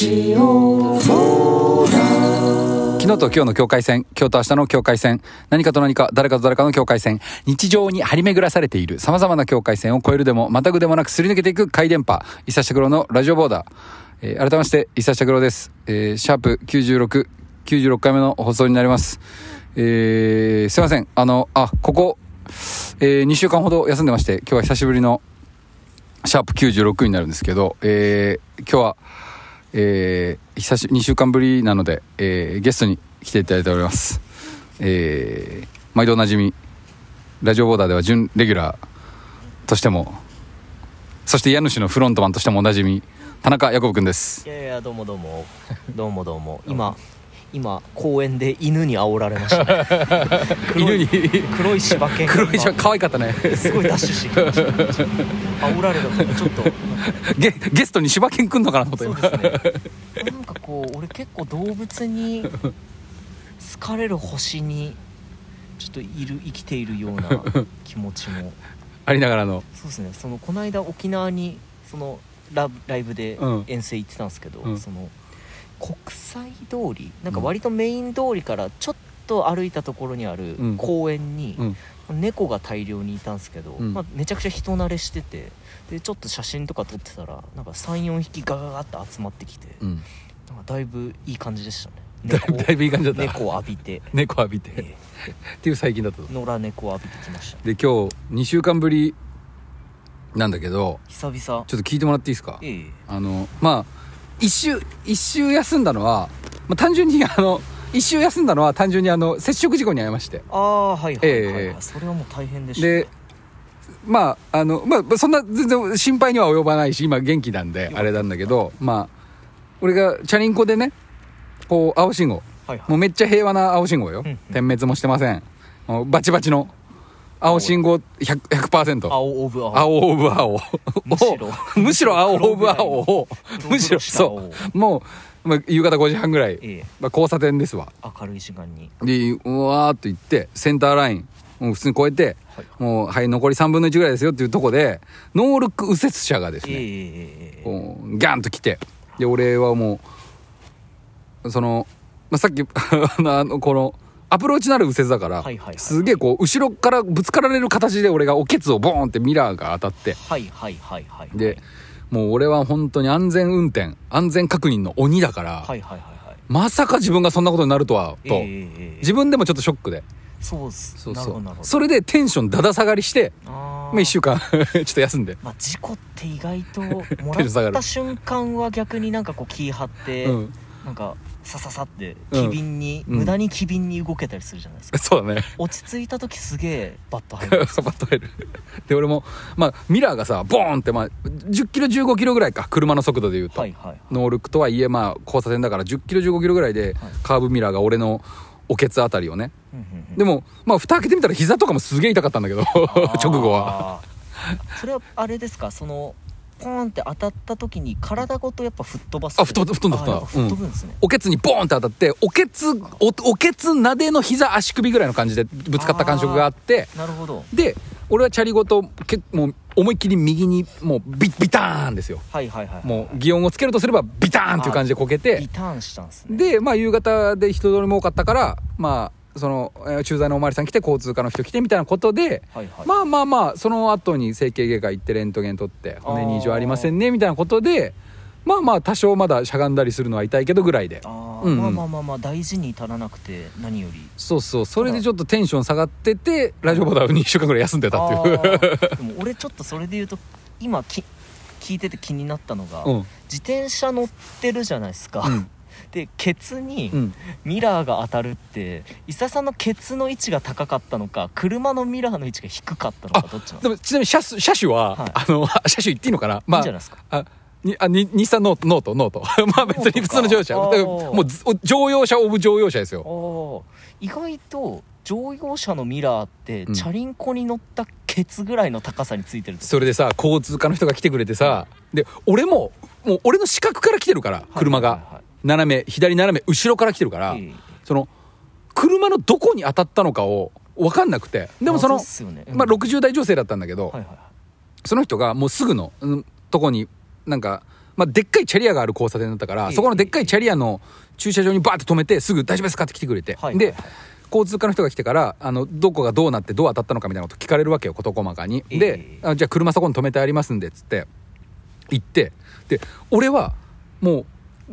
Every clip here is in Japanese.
ジオ昨日と今日の境界線、今日と明日の境界線、何かと何か、誰かと誰かの境界線、日常に張り巡らされている様々な境界線を越えるでも、またぐでもなくすり抜けていく回電波、伊佐拓郎のラジオボーダー。えー改めまして、伊佐拓郎です。えーシャープ96、96回目の放送になります。えーすいません。あの、あ、ここ、え2週間ほど休んでまして、今日は久しぶりのシャープ96になるんですけど、えー今日は、えー久し2週間ぶりなので、えーゲストに来ていただいております。えー毎度おなじみ、ラジオボーダーでは準レギュラーとしても、そして家主のフロントマンとしてもおなじみ、田中ヤコブくんです。いやいやどうもどうもどうもどうも今今公園で犬に煽られました、ね、黒い犬に。黒い柴犬が。黒いじゃ可愛かったね。すごいダッシュしてきました、ね、煽られたからちょっと。ゲゲストに柴犬くんのかなと思ったそうですね。なんかこう俺結構動物に好かれる星にちょっといる生きているような気持ちも。ありながらの。そうですね。そのこの間沖縄にそのラライブでうん。遠征行ってたんですけど、うん。その国際通りなんか割とメイン通りからちょっと歩いたところにあるうん公園にうん。猫が大量にいたんですけど、うんまあ、めちゃくちゃ人慣れしててでちょっと写真とか撮ってたらなんか34匹ガガガって集まってきて、うん。なんかだいぶいい感じでしたね だいぶだいぶいい感じだった。猫を浴びて、猫浴びて。えっていう最近だった。え野良猫を浴びてきましたで、今日、2週間ぶりなんだけど、久々ちょっと聞いてもらっていいですか？ええあのまあ一週一週休んだのは、まあ、単純にあの一週休んだのは単純にあの接触事故に遭いまして。ああはいはいはい、はい。ええそれはもう大変でした。ねでまああのまあそんな全然心配には及ばないし今元気なんであれなんだけどまあ俺がチャリンコでねこう青信号。はいはい。もうめっちゃ平和な青信号よ。うんうん。点滅もしてません。バチバチの青信号 100%, 100%青オブ青。青オブ青。むしろ。むしろ青オブ青。をむしろそう。もう、まあ、夕方5時半ぐらい、ええ。まあ、交差点ですわ。明るい時間に。でうわーっと行ってセンターライン。もう普通に越えて、はい。もうはい残り3分の1ぐらいですよっていうとこでノールック右折車がですね、ええええええ。こうギャンと来て。で俺はもうその、まあ、さっき あのこのアプローチのある右折だから、はいはいはい。すげえこう後ろからぶつかられる形で俺がおケツをボーンってミラーが当たって。はいはいはいはいでもう俺は本当に安全運転安全確認の鬼だから、はいはいはいはい。まさか自分がそんなことになるとはと、えええええ。え自分でもちょっとショックで。そうっす。そうそう。それでテンションだだ下がりしてあまあ、1週間 ちょっと休んで、まあ事故って意外ともらった瞬間は逆になんかこう気張って、うん、なんかさささってうん。機敏に、うん。無駄に機敏に動けたりするじゃないですか。そうだね。落ち着いた時すげえバッと入る。んですよバッと入る。で俺もまあミラーがさボーンってまあ10キロ15キロぐらいか車の速度で言うと、はいはいノールックとはいえまあ交差点だから10キロ15キロぐらいではい。カーブミラーが俺のおケツあたりをね。うんうんうん。でもまあ蓋開けてみたら膝とかもすげえ痛かったんだけど 直後は。あーそれはあれですか？そのポーンって当たった時に体ごとやっぱ吹っ飛ばす。あ吹っ飛ぶ吹っ飛んだ吹っ飛ぶんですね、おケツにボーンって当たっておケツおおケツなでの膝足首ぐらいの感じでぶつかった感触があってなるほど。で俺はチャリごと結もう思いっきり右にもうビビターンですよ。はいはいはいはい。もう擬音をつけるとすればビターンっていう感じでこけリてターンしたんですね。でまあ夕方で人通りも多かったからまあそのえー駐在のおまわりさん来て交通課の人来てみたいなことではいはい。まあまあまあその後に整形外科行ってレントゲン取って骨に異常ありませんねみたいなことでまあまあ多少まだしゃがんだりするのは痛いけどぐらいで。うんうん。まあまあまあまあ大事に至らなくて何より。そうそうそれでちょっとテンション下がっててラジオボタン2週間ぐらい休んでたっていう。でも俺ちょっとそれで言うと今き聞いてて気になったのが、うん。自転車乗ってるじゃないですか、うんでケツにうん。ミラーが当たるって伊佐さんのケツの位置が高かったのか車のミラーの位置が低かったのかどっちなんででもちなみに車種車種は、はい。あの 車種言っていいのかな？まあいいんじゃないですか？あにあに日産 ノートノートノートまあ別に普通の乗用車。もうず乗用車 of 乗用車ですよ。意外と乗用車のミラーって、うん。チャリンコに乗ったケツぐらいの高さについてるそれでさ交通課の人が来てくれてさで俺ももう俺の視覚から来てるから車が。はいはいはい斜め左斜め後ろから来てるからええその車のどこに当たったのかを分かんなくてでもそのね。うん。まあ60代女性だったんだけどはいはいはい。その人がもうすぐの、うんとこになんかまあ、でっかいチャリアがある交差点だったから、ええ。そこのでっかいチャリアの駐車場にバーって止めてすぐ「大丈夫ですか?」って来てくれて、ではいはいはい。交通課の人が来てからあのどこがどうなってどう当たったのかみたいなこと聞かれるわけよ事細かに、ええ。であじゃあ車そこに止めてありますんでっつって行って。で俺はもう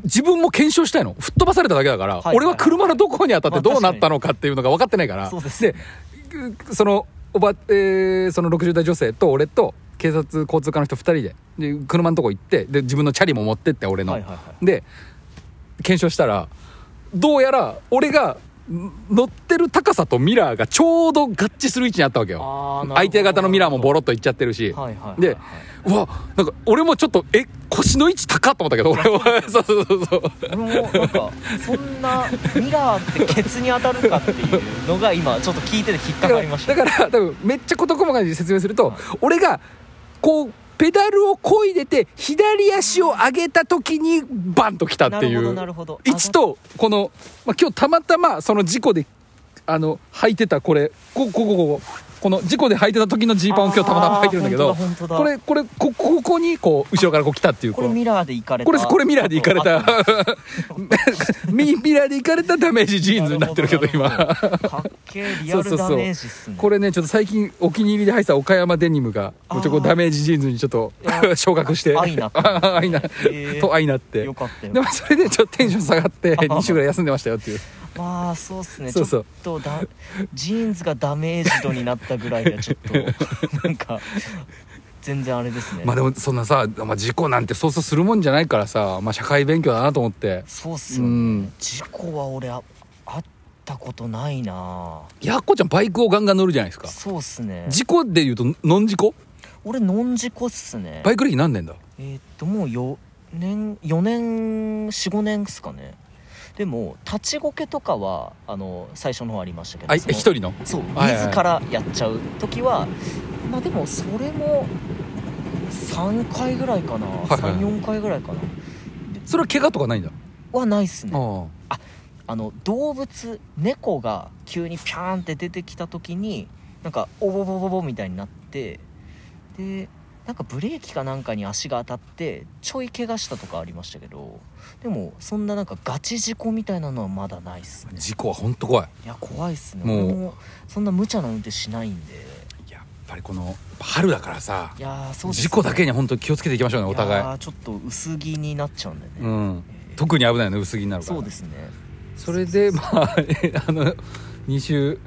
自分も検証したいの。吹っ飛ばされただけだから、俺は車のどこに当たってまあどうなったのかっていうのが分かってないから、そうででそのおば、えーその60代女性と俺と警察交通課の人2人でで車のとこ行ってで自分のチャリも持ってって俺の、で検証したらどうやら俺がん乗ってる高さとミラーがちょうど合致する位置にあったわけよ。相手方のミラーもボロっといっちゃってるし、はいはいでうわなんか俺もちょっとえ腰の位置高っと思ったけど。俺はそうそうそう。そう俺もなんかそんなミラーってケツに当たるかっていうのが今ちょっと聞いてて引っかかりました。だから多分めっちゃ事細かに説明すると、はい。俺がこうペダルを漕いでて左足を上げた時にバンと来たっていう。なるほど位置とこの、まあ、今日たまたまその事故であの履いてたこれここここここの事故で履いてた時のジーパンを今日たまたま履いてるんだけどこ本れこれこここにこう後ろからこう来たっていうこれミラーで行かれた。これこれミラーでいかれた。あミ ミラーでいかれたダメージジーンズになってるけど今。かっけえリアルダメージっすね。これねちょっと最近お気に入りで入った岡山デニムがちょっとダメージジーンズにちょっと 昇格して。愛な愛なと愛なって。よかったよでもそれでちょっとテンション下がってあー2週ぐらい休んでましたよっていうまあそうっすね。そうそう。ちょっとだジーンズがダメージ度になったぐらいで ちょっと。なんか全然あれですね。まあでもそんなさ、まあ、事故なんてそうそうするもんじゃないからさ、まあ、社会勉強だなと思って。そうっすよね、うん。事故は俺ああったことないな。やっこちゃんバイクをガンガン乗るじゃないですか。そうっすね。事故でいうとノン事故？俺ノン事故っすね。バイク歴何年だ？えーっともう4年4年45年っすかねでも立ちこけとかはあの最初の方ありましたけど一人の？そうはいはい。自らやっちゃう時はまあでもそれも3回ぐらいかな、はい34回ぐらいかな。それは怪我とかないんだ？はないっすね。ああの動物猫が急にピャーンって出てきた時になんかおぼぼぼぼみたいになってでなんかブレーキかなんかに足が当たってちょい怪我したとかありましたけどでもそんななんかガチ事故みたいなのはまだないっすね。事故は本当怖い。いや怖いっすね。もう俺もそんな無茶な運転しないんで。やっぱりこの春だからさいやーそうです事故だけには本当に気をつけていきましょうねおい。互いちょっと薄着になっちゃうんでね、うん。えー。特に危ないよね薄着になるから。そうですね。それでまあ あの2週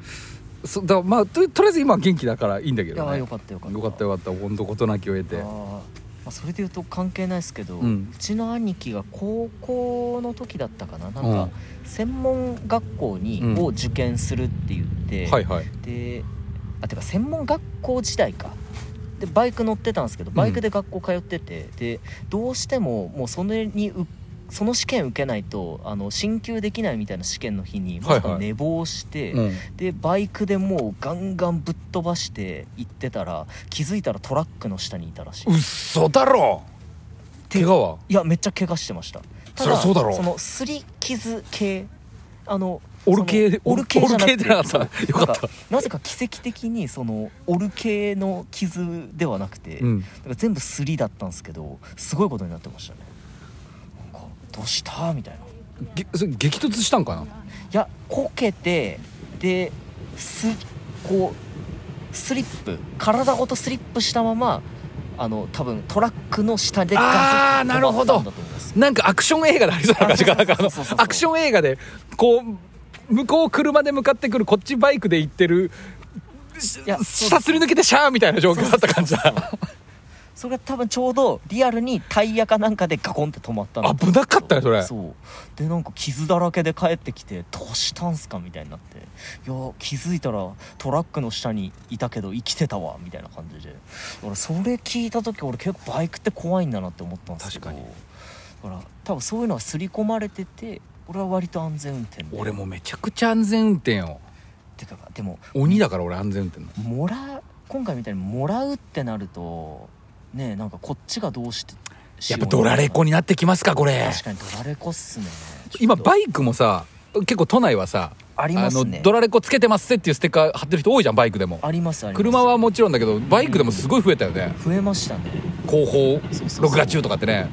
そだまあととりあえず今は元気だからいいんだけいやーどねよかったよかった。よかったよかった。本当事なきを得て。まあ、それで言うと関係ないですけど、ううんちの兄貴が高校の時だったかな。なんかうん専門学校に、うん。を受験するって言って、はいはい。であてか専門学校時代か。でバイク乗ってたんですけどバイクで学校通ってて、でどうしてももうそれにうその試験受けないとあの進級できないみたいな試験の日にまさはいはい。か寝坊して、うん。でバイクでもうガンガンぶっ飛ばして行ってたら気づいたらトラックの下にいたらしい、うっそだろ！怪我は？いやめっちゃ怪我してました。ただそのすり傷系あのオル系オル系じゃなくてなかったそうよかった。なぜか奇跡的にそのオル系の傷ではなくて、うん。全部すりだったんですけどすごいことになってましたねどうした？みたいな。げそれ激突したんかな？いやこけてですこうスリップ体ごとスリップしたままあの多分トラックの下でガあーなるほど。なんかアクション映画でありそうな感じかなんかアクション映画でこう向こう車で向かってくるこっちバイクで行ってるいや下すり抜けてシャーみたいな状況だった感じだそれが多分ちょうどリアルにタイヤかなんかでガコンって止まったんだと思うん危なかったねそれ。そう。でなんか傷だらけで帰ってきてどうしたんすかみたいになって。いや気づいたらトラックの下にいたけど生きてたわみたいな感じで。俺それ聞いた時俺結構バイクって怖いんだなって思ったんですけど。確かに。だから多分そういうのは刷り込まれてて俺は割と安全運転で。俺もめちゃくちゃ安全運転よてかでも鬼だから俺安全運転の。もらう今回みたいにもらうってなるとねえなんかこっちがどうしてやっぱドラレコになってきますかこれ。確かにドラレコっすね。今バイイクもさ結構都内はさありますね。のドラレコつけてますせっていうステッカー貼ってる人多いじゃんバイクでも。ありますあります。車はもちろんだけどバイクでもすごい増えたよね。増えましたね。後方そうそうそう。録画中とかってね。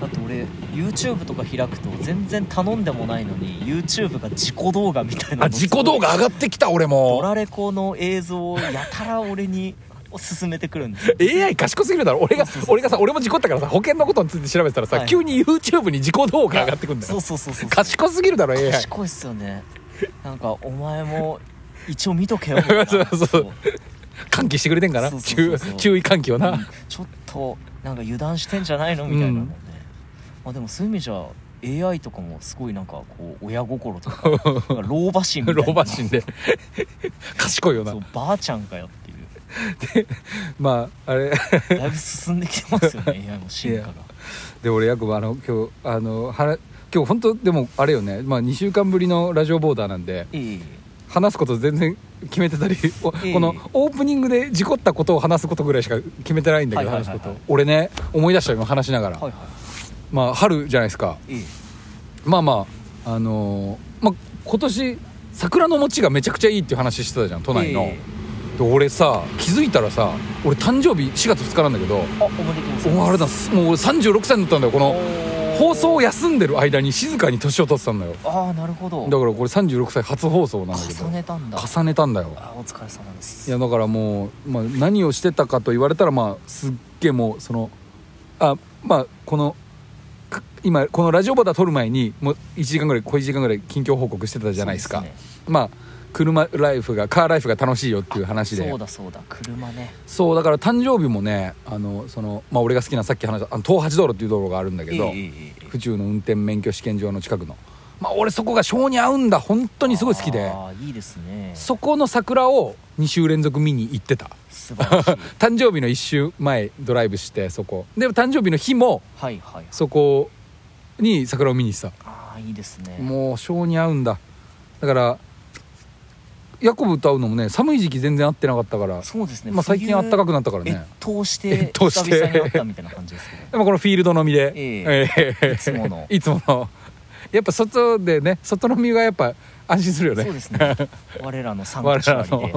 だって俺 YouTube とか開くと全然頼んでもないのに YouTube が自己動画みたいなのあ自己動画上がってきた俺ドもラレコの映像をやたら俺に勧めてくるんですよ。AI 賢すぎるだろ。俺が俺がさ俺も事故ったからさ保険のことについて調べてたらさ、はい。急に YouTube に自己動画上がってくんだそうよそうそうそう。賢すぎるだろ AI 賢いっすよね。なんかお前も一応見とけよ。そうそうそう。喚起してくれてんかな？注注意喚起をな、うん。ちょっとなんか油断してんじゃないの？みたいなので、まあ、でもそういう意味じゃ AI とかもすごいなんかこう親心とか老婆心みたいな。老婆心で。賢いよな。そうばあちゃんかよっていうまああれ。だいぶ進んできてますよね AI も進化が。で俺ヤコブあの今日あのは今日本当でもあれよね、まあ、2週間ぶりのラジオボーダーなんでええ。話すこと全然決めてたり、このオープニングで事故ったことを話すことぐらいしか決めてないんだけど、話すこと。俺ね思い出したよ今話しながら、はいはまあ春じゃないですか。まあまああのーまあ今年桜の餅がめちゃくちゃいいっていう話してたじゃん都内の、えで俺さ気づいたらさ俺誕生日4月2日なんだけどあおめでとうございおあれだますもう俺36歳になったんだよこの放送を休んでる間に静かに年を取ってたんだよ。ああなるほど。だからこれ36歳初放送なんだけど重ねたんだ。重ねたんだよ。あお疲れ様です。いやだからもう、まあ、何をしてたかと言われたらまあすっげえもうそのあまあこのか今このラジオボタン撮る前にもう1時間ぐらい小1時間ぐらい近況報告してたじゃないですか。ね。まあ車ライフがカーライフが楽しいよっていう話で。そうだそうだ車ね。そうだから誕生日もねあのその、まあ、俺が好きなさっき話したあの東八道路っていう道路があるんだけど、府中の運転免許試験場の近くの。まあ俺そこが性に合うんだ。本当にすごい好きで。ああいいですね。そこの桜を2週連続見に行ってた。素晴らしい。誕生日の1週前ドライブしてそこ。で誕生日の日もはいはい。そこに桜を見に行ってああいいですね。たもう性に合うんだ。だからヤコブと会うのもね寒い時期全然会ってなかったからそうですね。まあ最近暖かくなったから越ね冬して越冬して。久々に会ったみたいな感じですけど。でもこのフィールド飲みで、ええ。いつもの。いつもの。やっぱ外でね外飲みがやっぱ安心するよね。そうですね。我らの参我加者で。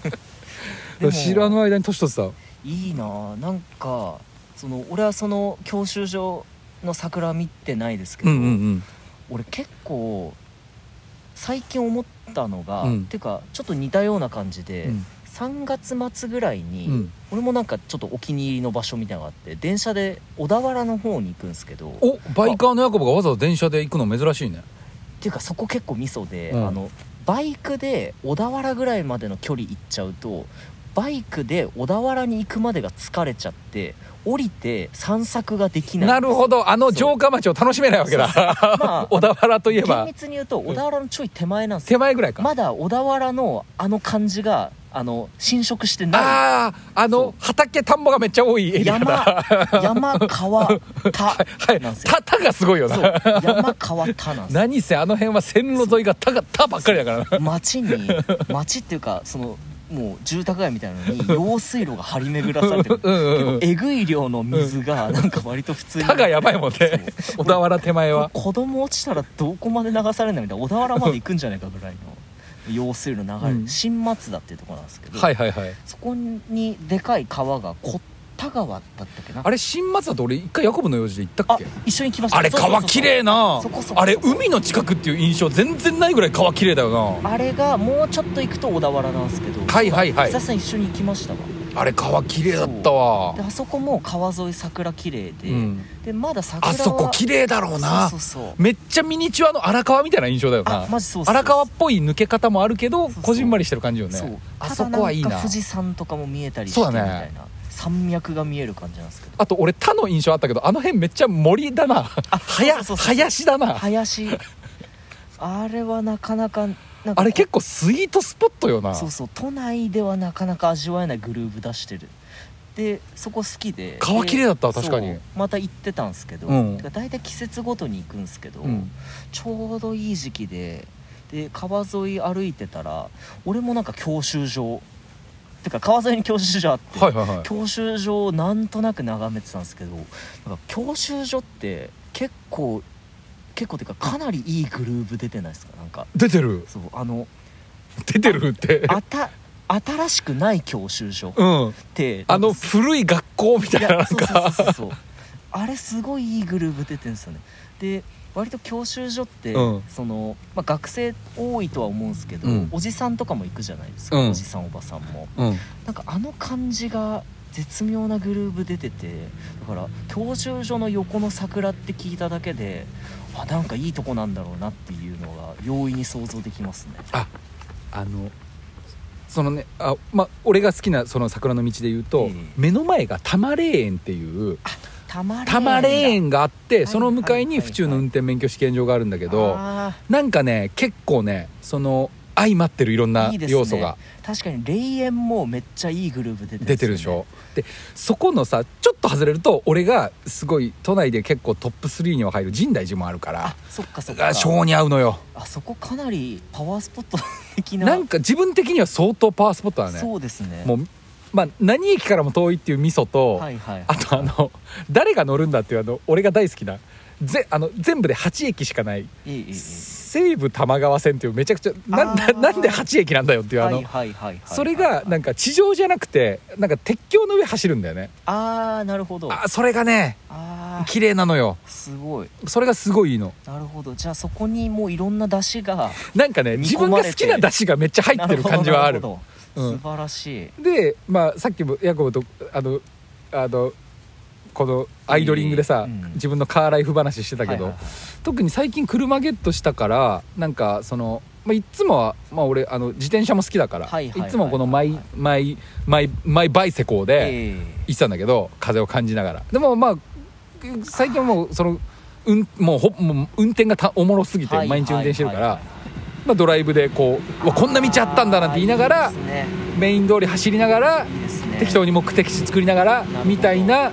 でも知らぬ間に年取ってた。いいなあなんかその俺はその教習所の桜見てないですけど、うんうんうん。俺結構最近思ったのが、うん。ていうかちょっと似たような感じで、うん。3月末ぐらいに、うん。俺もなんかちょっとお気に入りの場所みたいなのがあって電車で小田原の方に行くんですけどっおバイカーのヤコブがわざわざ電車で行くの珍しいね。ていうかそこ結構ミソで、うん。あのバイクで小田原ぐらいまでの距離行っちゃうとバイクで小田原に行くまでが疲れちゃって降りて散策ができない。なるほど。あの城下町を楽しめないわけだ。まあ 小田原といえ厳ば密に言うと小田原のちょい手前なんです手よ前ぐらいか、まだ小田原のあの感じがあの侵食してない。あああの畑田んぼがめっちゃ多いエリアだ。山山川田 はいなんですよ。田田がすごいよな。山川田なんですよ。何せあの辺は線路沿いが田が田ばっかりだからな。町に町っていうかそのもう住宅街みたいなのに用水路が張り巡らされてる。うんえぐい量の水がなんか割と普通に。田がやばいもんね。小田原手前は。子供落ちたらどこまで流されるんだみたいな小田原まで行くんじゃないかぐらいの用水路流れ。る、うん。新松田っていうところなんですけど、はいはいはい。そこにでかい川が小田川だったっけな。あれ新松だと俺一回ヤコブの用事で行ったあっけ？一緒に来ました。あれ川綺麗な。そこそこそこ。あれ海の近くっていう印象全然ないぐらい川綺麗だよな。あれがもうちょっと行くと小田原なんですけど。はいはいはい。久々に一緒に行きましたわあれ川綺麗だったわ。であそこも川沿い桜綺麗で、うん。でまだ桜はあそこ綺麗だろうな。そうそうそう。めっちゃミニチュアの荒川みたいな印象だよな。あマジそうそう。荒川っぽい抜け方もあるけどこじんまりしてる感じよね。そう。あそこはいいな。富士山とかも見えたりしてみたいな。山脈が見える感じなんですけど。あと俺他の印象あったけどあの辺めっちゃ森だな。あ林だな。林。あれはなかなかあれ結構スイートスポットよな。そうそう都内ではなかなか味わえないグルーヴ出してる。でそこ好きで。川綺麗だった確かに。また行ってたんですけど、うん。大体季節ごとに行くんですけど、うん。ちょうどいい時期でで川沿い歩いてたら俺もなんか教習所てか川沿いに教習所あって、はいはいはい。教習所をなんとなく眺めてたんですけどなんか教習所って結構結構てかかなりいいグルーヴ出てないですか？なんか。出てる。そうあの出てるって。あた新しくない教習所っうんてあの古い学校みたいななんそうそうかそうそう。あれすごいいいグルーブ出てるんですよね。で割と教習所って、うん。その、まあ、学生多いとは思うんですけど、うん。おじさんとかも行くじゃないですか、うん。おじさんおばさんも。うん。なんかあの感じが絶妙なグルーブ出ててだから教習所の横の桜って聞いただけであなんかいいとこなんだろうなっていうのが容易に想像できますね。ああのそのねあまあ俺が好きなその桜の道で言うと、ええ。目の前が多摩霊園っていう多摩霊園があっていその向かいに府中の運転免許試験場があるんだけど、あなんかね結構ねその相まってるいろんな要素が。ー確かに霊園もめっちゃいいグループ出て出てるでしょでそこのさちょっと外れると俺がすごい都内で結構トップ3には入る神大寺もあるからあそっかそっか。あ性に合うのよ。あそこかなりパワースポット的な。なんか自分的には相当パワースポットだね。そうですね。もうまあ何駅からも遠いっていう味噌と、はいはい。あとあの誰が乗るんだっていうあの俺が大好きなぜあの全部で8駅しかない。西武玉川線っていうめちゃくちゃなななんで8駅なんだよっていうあの、それがなんか地上じゃなくてなんか鉄橋の上走るんだよね。ああなるほど。ああそれがね綺麗なのよ。すごい。それがすごいいいの。なるほど。じゃあそこにもういろんな出汁がなんかね煮自分が好きな出汁がめっちゃ入ってる感じはある。なほど。うん。素晴らしい。でまあさっきもヤコブとあのあのこのアイドリングでさ、うん。自分のカーライフ話してたけど、特に最近車ゲットしたからなんかその、まあ、いつもは、まあ、俺あの自転車も好きだから、はいつもこのマイマイマイマイバイセコーでえ行ってたんだけど風を感じながら。でもまあ最近はもうその、うん、もうほもう運転がたおもろすぎてえ毎日運転してるから、まあ、ドライブでこうこんな道あったんだなんて言いながらメイン通り走りながら適当に目的地作りながらみたいな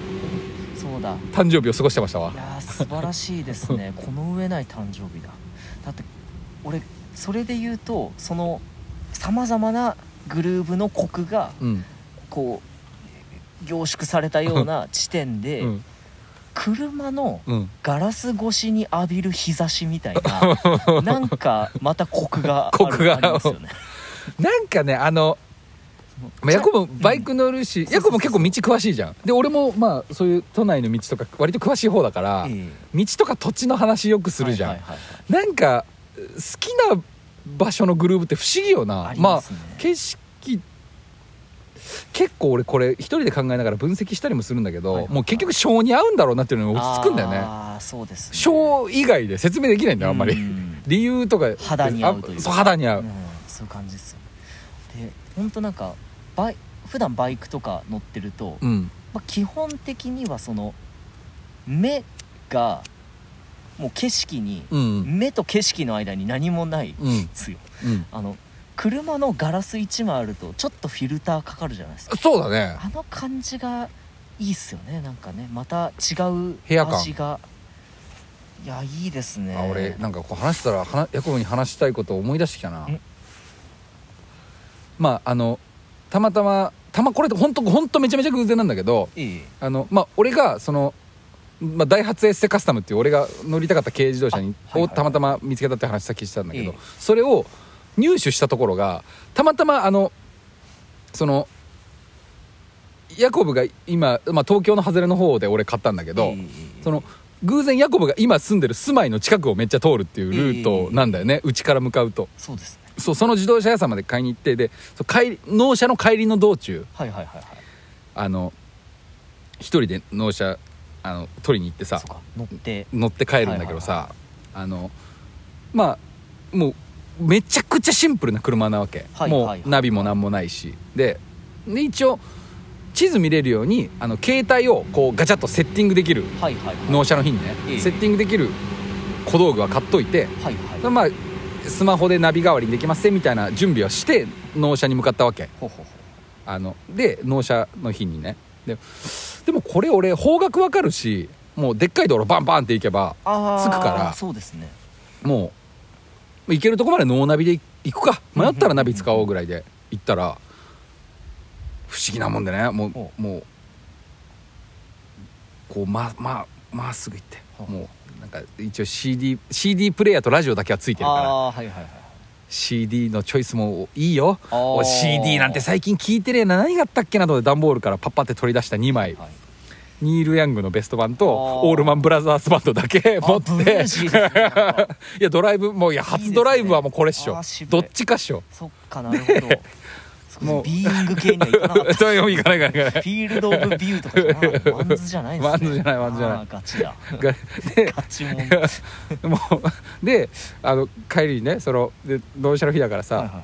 だ誕生日を過ごしてましたわ。いやー素晴らしいですね。この上ない誕生日だだって俺それで言うとそのさまざまなグルーブのコクがうん。こう凝縮されたような地点で、うん。車のうん。ガラス越しに浴びる日差しみたいな なんかまたコクがあるコクが。ありますよね。なんかねあのまあ、ヤコもバイク乗るし、んヤコも結構道詳しいじゃん。で俺もまあそういう都内の道とか割と詳しい方だから、え道とか土地の話よくえするじゃん、なんか好きな場所のグルーブって不思議よな。ありまあ景色結構俺これ一人で考えながら分析したりもするんだけど、もう結局性に合うんだろうなっていうのに落ち着くんだよね。ああそうですね。性以外で説明できないんだよあんまり、うん。理由とか。肌に合うという肌に合う、うんそういう感じですよ。で本当なんかバイ普段バイクとか乗ってると、うん。まあ、基本的にはその目がもう景色に、うん。目と景色の間に何もないですよ。うん。あの車のガラス1枚あるとちょっとフィルターかかるじゃないですか。そうだね。あの感じがいいっすよねなんかね。また違う部屋感。味が。いやいいですね。あ俺なんかこう話したらはヤコブに話したいことを思い出してきたな。えまああのたまたまたまこれ本当本当めちゃめちゃ偶然なんだけどあのまあ俺がその、まあ、ダイハツエッセカスタムっていう俺が乗りたかった軽自動車に、をたまたま見つけたって話さっきしたんだけど、ええそれを入手したところがたまたまあのそのヤコブが今、まあ、東京の外れの方で俺買ったんだけど、その偶然ヤコブが今住んでる住まいの近くをめっちゃ通るっていうルートなんだよねうち、から向かうと。そうです。ねそうその自動車屋さんまで買いに行ってでそう帰り納車の帰りの道中はいはいはいはい。あの一人で納車あの取りに行ってさそうか乗って。乗って帰るんだけどさ、あのまあもうめちゃくちゃシンプルな車なわけ、もはいはいはい。うナビも何もないし。でで一応地図見れるようにあの携帯をこうガチャッとセッティングできるはいはいはい。納車の日にね、ええ。セッティングできる小道具は買っといて、はいはい。まあスマホでナビ代わりにできますねみたいな準備はして納車に向かったわけ。あので納車の日にね。ででもこれ俺方角わかるしもうでっかい道路バンバンって行けば着くから。そうですね。もう行けるとこまでノーナビで行くか。迷ったらナビ使おうぐらいで行ったら不思議なもんでね。もほう。もうこうまままっすぐ行ってもうなんか一応 CD, CD プレイヤーとラジオだけはついてるから。はいはいはい。CD のチョイスもいいよ。CD なんて最近聞いてねえな何があったっけなと段ボールからパッパって取り出した2枚。はい。ニール・ヤングのベスト版とオールマン・ブラザースバンドだけ持って いやドライブもういや初ドライブはもうこれっしょ。あー渋い。どっちかっしょ。そっかなるほど もう。ビーイング系にはいかなかった。そういういかないいかないいかないフィールド・オブ・ビューとかじゃないワンズじゃないんですね。ワンズじゃないワンズじゃない。ガチだ。ガチ。もんもうであの帰りにねそので納車の日だからさ、はいはいはい。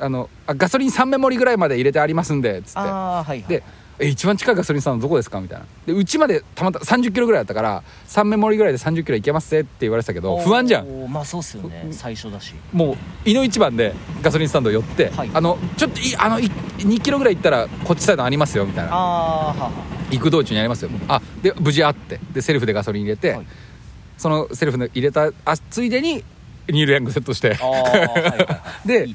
あのあガソリン3メモリぐらいまで入れてありますんでつって。ああはいはい。でえ一番近いガソリンスタンドどこですか？みたいな。でうちまでたまた30キロぐらいだったから3メモリぐらいで30キロいけますぜって言われてたけど不安じゃんんまあそうっすよね。最初だし。もう井の一番でガソリンスタンド寄って、はい。あのちょっといあのい2キロぐらい行ったらこっちサイドありますよみたいな。ああ行く道中にありますよ。あで無事あってでセルフでガソリン入れて、はい。そのセルフで入れたあついでにニール・ヤングセットして。ああはい で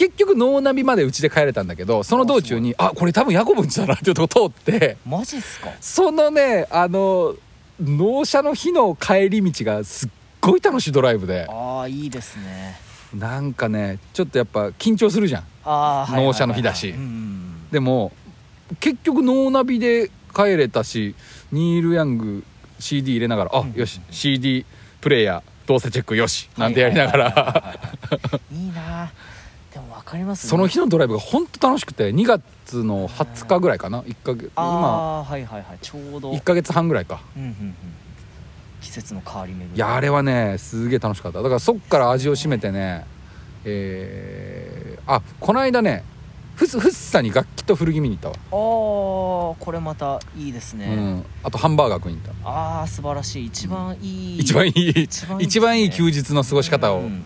結局ノーナビまでうちで帰れたんだけどその道中にあこれ多分ヤコブんちだなっていうとこ通ってマジっすか？そのねあの納車の日の帰り道がすっごい楽しいドライブで。ああいいですね。なんかねちょっとやっぱ緊張するじゃん。納車の日だし。うんでも結局ノーナビで帰れたしニール・ヤング CD 入れながらあよし CD プレイヤーどうせチェックよしなんてやりながら。いいなでも分かりますね。その日のドライブが本当楽しくて2月の20日ぐらいかな。1ヶ月今はいはいはい。ちょうど。1ヶ月半ぐらいか。うんうんうん季節の変わり目い。やあれはねすげえ楽しかった。だからそっから味を占めてねえー、あこの間ねフッフッサに楽器と古着見に行ったわ、ああこれまたいいですね、うん、あとハンバーガー食いに行った。ああ素晴らしい。一番いい、一番いい一番いいね。一番いい休日の過ごし方を、うん。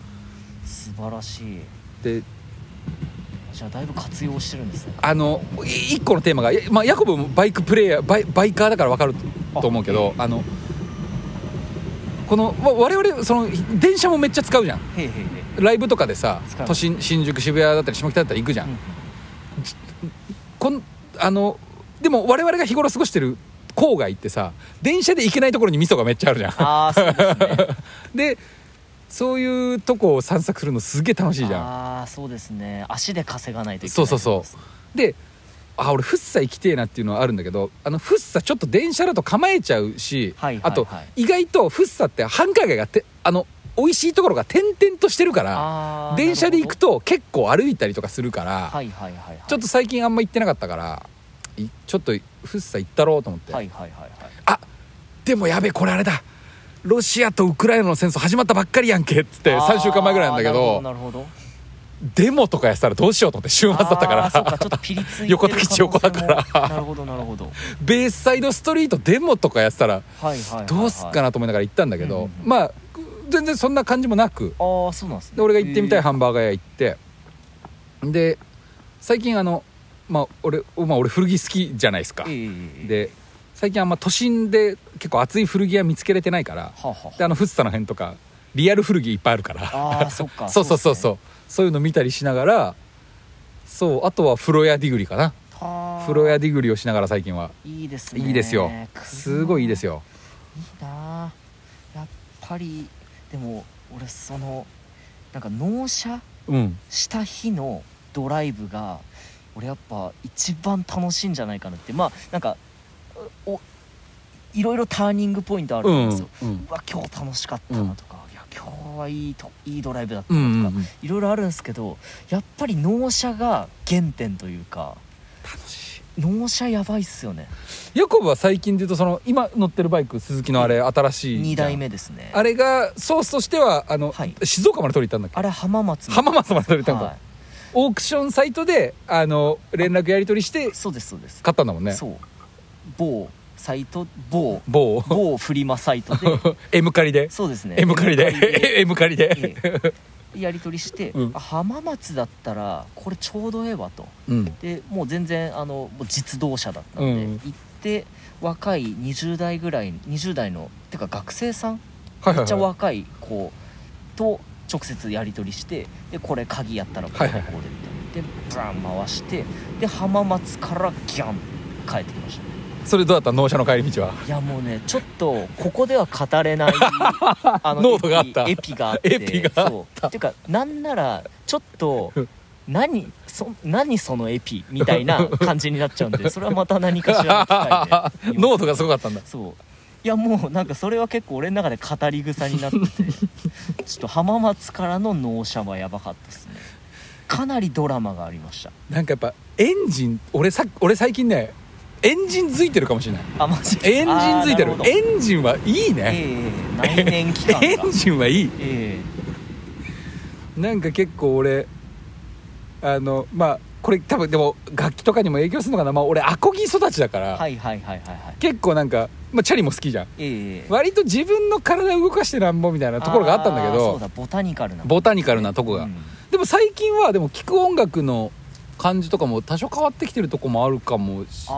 素晴らしい。でじゃあだいぶ活用してるんですね。あのい一個のテーマが、いまあ、ヤコブもバイクプレイヤーバイバイカーだから分かると思うけどあのこのわ我々その電車もめっちゃ使うじゃん。へいへいへい。ライブとかでさ使う。都心新宿渋谷だったり下北だったり行くじゃん、うんこんあのでも我々が日頃過ごしてる郊外ってさ電車で行けないところに味噌がめっちゃあるじゃん。ああそうですね。でそういうとこを散策するのすげえ楽しいじゃん。ああそうですね。足で稼がないといけない。そうそうそう。であ俺フッサ行きてえなっていうのはあるんだけどあのフッサちょっと電車だと構えちゃうし、はいはいはい。あと意外とフッサって繁華街がてあの美味しいところが点々としてるから電車で行くと結構歩いたりとかするから、はいはいはいはい。ちょっと最近あんま行ってなかったからいちょっとフッサ行ったろうと思って、はいはいはいはい。あでもやべえこれあれだロシアとウクライナの戦争始まったばっかりやんけっつって3週間前ぐらいなんだけどなるほどデモとかやってたらどうしようと思って週末だったからかちょっとピリついてる横田基地横だから。なるほどなるほど。ベースサイドストリートデモとかやってたらどうすっかなと思いながら行ったんだけど、まあ全然そんな感じもなくああそうなんですね。で俺が行ってみたいはハンバーガー屋行ってで最近あのまあ俺,、まあ、俺古着好きじゃないですか、ええ。で最近あんま都心で結構熱い古着屋見つけれてないからはあはあ。であのフッサの辺とかリアル古着いっぱいあるから。そっか そうそうそうそうう。そういうの見たりしながらそうあとは風呂屋ディグリかな。風呂屋ディグリをしながら最近は。いいですね。いいですよ。すごいいいですよ。よいいな。あやっぱりでも俺そのなんか納車うん。した日のドライブが俺やっぱ一番楽しいんじゃないかなって。まあなんかおいろいろターニングポイントあるうんんですよ、うんうわ今日楽しかったなとか、いや今日はいいといいドライブだったうなんとか、うんうんいろいろあるんですけどやっぱり納車が原点というか楽し納車やばいっすよね。いヤコブは最近で言うとその今乗ってるバイク鈴木のあれ新しい。2じゃん代目ですね。あれがソースとしてはあの、はい。静岡まで取り行ったんだっけ？あれ浜松の。浜松まで取り行ったんだ、はい。オークションサイトであの連絡やり取りしてそうですそうです、買ったんだもんね。そう某サイト某某某フリマサイトで。M 借りで？そうですね。M 借り M 借りで。M 借りで？ええ。やり取りして、うん。あ浜松だったらこれちょうどええわと。うん。でもう全然あのもう実動車だったんで、うん。行って若い20代ぐらい20代のてか学生さん？はいめっちゃはいは若い子と直接やり取りしてでこれ鍵やったらこれはいはいこれみたいな。でブラン回してで浜松からギャン帰ってきました。いそれどうだった？納車の帰り道は？いやもうねちょっとここでは語れない あのノートがあった。エピがあってエピがあった。そう。っていうかなんならちょっと何そ何そのエピみたいな感じになっちゃうんで それはまた何かしらの機会で。濃度がすごかったんだ。そう。いやもうなんかそれは結構俺の中で語り草になっててちょっと浜松からの納車はやばかったですね。かなりドラマがありました。なんかやっぱエンジン俺さ俺最近ねエンジンづいてるかもしれない。あマジエンジンづいてる。あーなほど。エンジンはいいえね、え内燃機関がエンジンはいい。えなんか結構俺あのまあこれ多分でも楽器とかにも影響するのかな、まあ、俺アコギ育ちだから、えはいはいはいはいはい。結構なんか、まあ、チャリも好きじゃん。ええ割と自分の体を動かしてなんぼみたいなところがあったんだけあーそうどだ。ボタニカルなボタニカルなとこが、うん。でも最近はでも聴く音楽の感じとかも多少変わってきてるとこもあるかもしあ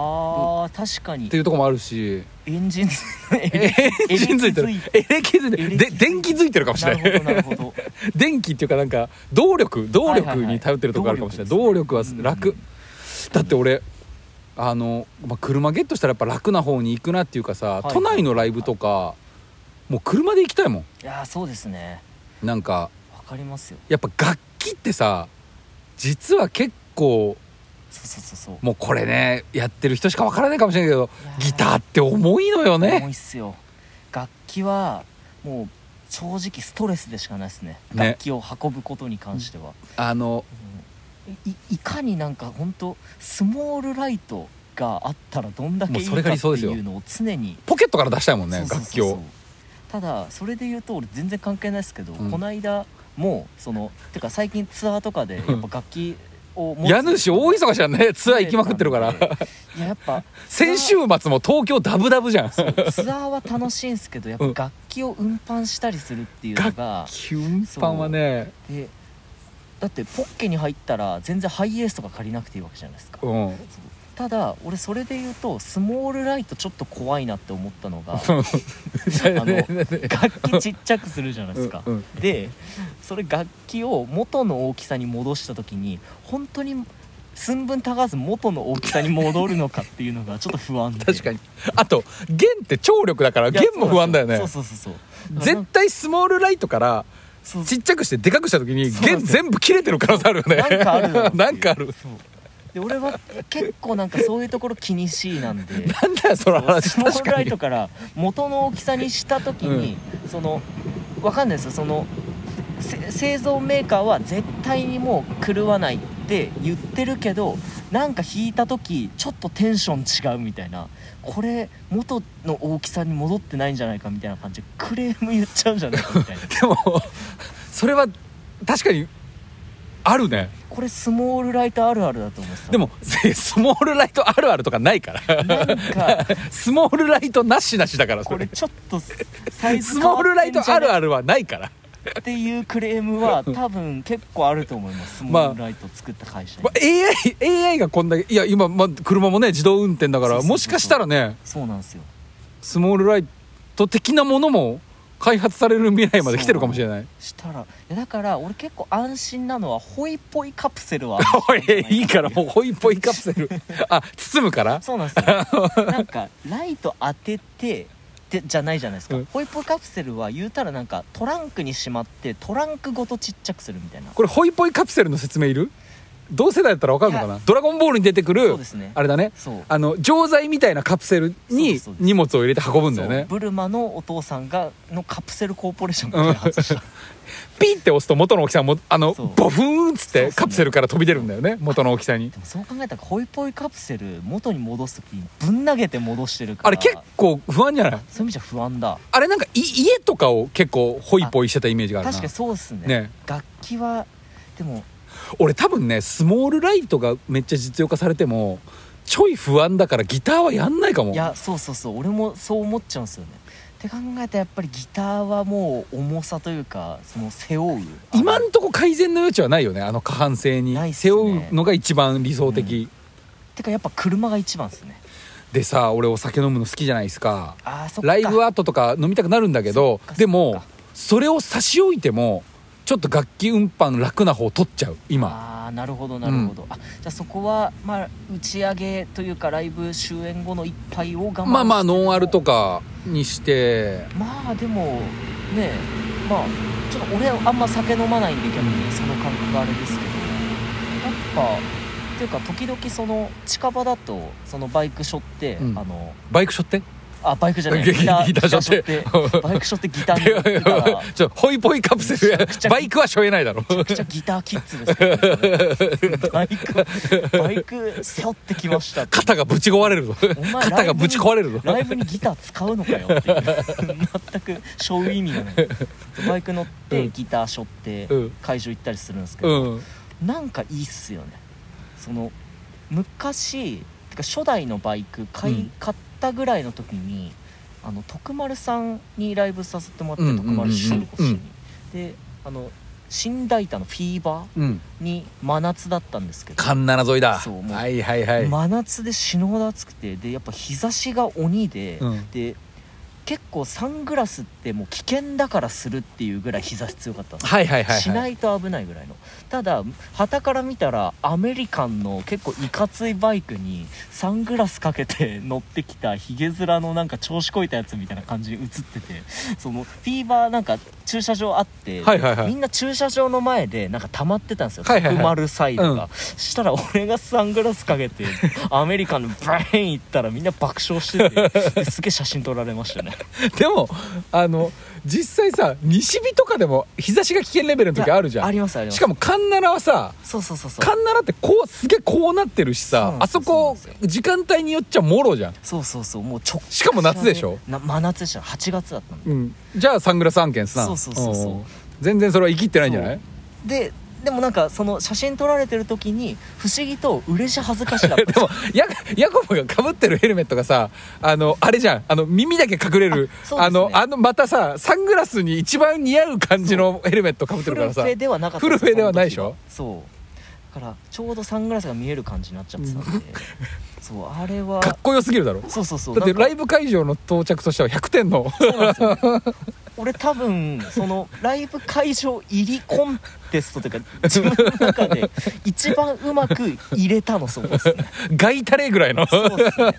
ー確かに。っていうとこもあるし。エンジンつ エンジンついてる。エレキづいてる。電気づいてるかもしれない。なるほどなるほど。電気っていうかなんか動力動力はいはいはい。に頼ってるとこあるかもしれない。動動力は楽、だって俺あの、まあ、車ゲットしたらやっぱ楽な方に行くなっていうかさ、い都内のライブとかもう車で行きたいもいやーそうですね。んなんかわかりますよ。やっぱ楽器ってさ実は結構そうそうそうそう。もうこれねやってる人しかわからないかもしれないけどギターって重いのよ重ねいっすよ。楽器はもう正直ストレスでしかないですね。ね。楽器を運ぶことに関しては、あのいいかになんか本当スモールライトがあったらどんだけいいかっていうのを常に。ポケットから出したいもんね楽器を。ただそれで言うと俺全然関係ないですけど、うん。この間もそのてか最近ツアーとかでやっぱ楽器家主大忙しだねツアー行きまくってるからいややっぱ先週末も東京ダブダブじゃんツアーは楽しいんですけどやっぱ楽器を運搬したりするっていうのが、楽器運搬はねでだってポッケに入ったら全然ハイエースとか借りなくていいわけじゃないですかうんただ俺それで言うとスモールライトちょっと怖いなって思ったのが の 楽器ちっちゃくするじゃないですか、うんうん。でそれ楽器を元の大きさに戻した時に本当に寸分たがず元の大きさに戻るのかっていうのがちょっと不安で。確かに。あと弦って張力だから弦も不安だよね。そうそうそうそう。絶対スモールライトからちっちゃくしてでかくした時に弦全部切れてる可能性あるよね。なんかあるなんかある。そうで俺は結構なんかそういうところ気にしいなんで。なんだよその話。スモールライトから元の大きさにした時に、そのわかんないですよ。そのせ製造メーカーは絶対にもう狂わないって言ってるけどなんか弾いた時ちょっとテンション違うみたいな。これ元の大きさに戻ってないんじゃないかみたいな感じでクレーム言っちゃうんじゃないかみたいな。でもそれは確かにあるね。これスモールライトあるあるだと思いますでもせ スモールライトあるあるとかないから。スモールライトなしなしだからこれちょっとサイズスモールライトあるるあるはないから。っていうクレームは多分結構あると思います。スモールライト作った会社に、まあ AI, AI がこんだけいや今、まあ、車もね自動運転だからもしかしたらね。そうなんですよ。スモールライト的なものも開発される未来まで来てるかもしれない。したらだから俺結構安心なのはホイっぽいカプセルは おいいいからもうホイポイカプセル。あ包むから？そうなんですよ。なんかライト当ててでじゃないじゃないですか、うん。ホイップカプセルは言うたらなんかトランクにしまってトランクごとちっちゃくするみたいな。これホイポイカプセルの説明いる？同世代だったら分かるのかいなドラゴンボールに出てくそるうですね。あれだね。あの錠剤みたいなカプセルに荷物を入れて運ぶんだよね。ブルマのお父さんがのカプセルコーポレーションが開発した。ピッて押すと元の大きさもあのボフーンっつってカプセルから飛び出るんだよね元の大きさに。でもそう考えたらホイポイカプセル元に戻す時にぶん投げて戻してるから。あれ結構不安じゃない？そういう意味じゃ不安だ。あれなんかい家とかを結構ホイポイしてたイメージがあるな。確かにそうっすね。ね。楽器はでも俺多分ねスモールライトがめっちゃ実用化されてもちょい不安だからギターはやんないかも。いやそうそうそう俺もそう思っちゃうんですよね。って考えたらやっぱりギターはもう重さというかその背負う。今んとこ改善の余地はないよねあの過半性に。ないっす背ね負うのが一番理想的、てかやっぱ車が一番ですね。でさ俺お酒飲むの好きじゃないですか。ライブアートとか飲みたくなるんだけどでもそれを差し置いてもちょっと楽器運搬楽な方取っちゃう今。ああなるほどなるほど、あじゃあそこはまあ打ち上げというかライブ終演後の一杯を我慢まあまあノンアルとかにして。まあでもねまあちょっと俺あんま酒飲まないんで逆にその感覚があれですけど。ぱっていうか時々その近場だとそのバイク背負って、うん。あのバイク背負って？あバイクじゃない。ギギター。ギター背負って。バイク背負ってギターに乗ってたら。ちょホイポイカプセルバイクは背負えないだろ。めちゃくちゃギターキッズですバイクバイク背負ってきました。って肩がぶち壊れるぞ。肩がぶち壊れるぞ。ライブにギター使うのかよ。っていう全く背負う意味がないバイク乗ってうんギター背負ってうん。会場行ったりするんですけうど、ん。なんかいいっすよね。その昔てか初代のバイク買い、うん。買ったぐらいの時にあの徳丸さんにライブさせてもらって、うん徳丸師匠と一緒に、うんであの新大田のフィーバうん。ーに真夏だったんですけど。環七沿いだ。そうはいはいはい、真夏で死ぬほど暑くてでやっぱ日差しが鬼で、うん。で結構サングラスってもう危険だからするっていうぐらい日差し強かったんですよ。はいはいはいはい。しないと危ないぐらいの。ただ旗から見たらアメリカンの結構いかついバイクにサングラスかけて乗ってきたヒゲ面のなんか調子こいたやつみたいな感じに映っててそのフィーバーなんか駐車場あって、はいはいはい。みんな駐車場の前でなんか溜まってたんですよ、はいはいはい。徳丸サイドが、うん。したら俺がサングラスかけて アメリカンのバーン行ったらみんな爆笑しててですげえ写真撮られましたね。でもあの実際さ西日とかでも日差しが危険レベルの時あるじゃん。ありますあります。しかも環七はさそうそうそうそう。環七ってこうすげえこうなってるしそうなんですよさあそこそうなんで時間帯によっちゃもろじゃん。そうそうそうもう直しかも夏でしょ？な真夏でした。8月だったんでうん。じゃあサングラス案件さ。そうそうそうそう。ん。全然それは生きってないんじゃない？ででもなんかその写真撮られてる時に不思議と嬉し恥ずかしだったんでもヤヤコブがかぶってるヘルメットがさあのあれじゃん。あの耳だけ隠れるあね。のあのまたさサングラスに一番似合う感じのヘルメットかぶってフるからさ。ルフェではなかったフルフェではないでしょ？そう。だからちょうどサングラスが見える感じになっちゃってたんで。そうあれは。かっこよすぎるだろ？そうそうそう。だってライブ会場の到着としては100点の。そうなんですよ。俺多分そのライブ会場入りコンテストというか 自分の中で一番うまく入れたのそうですね。ガイタレぐらいの。そうですね。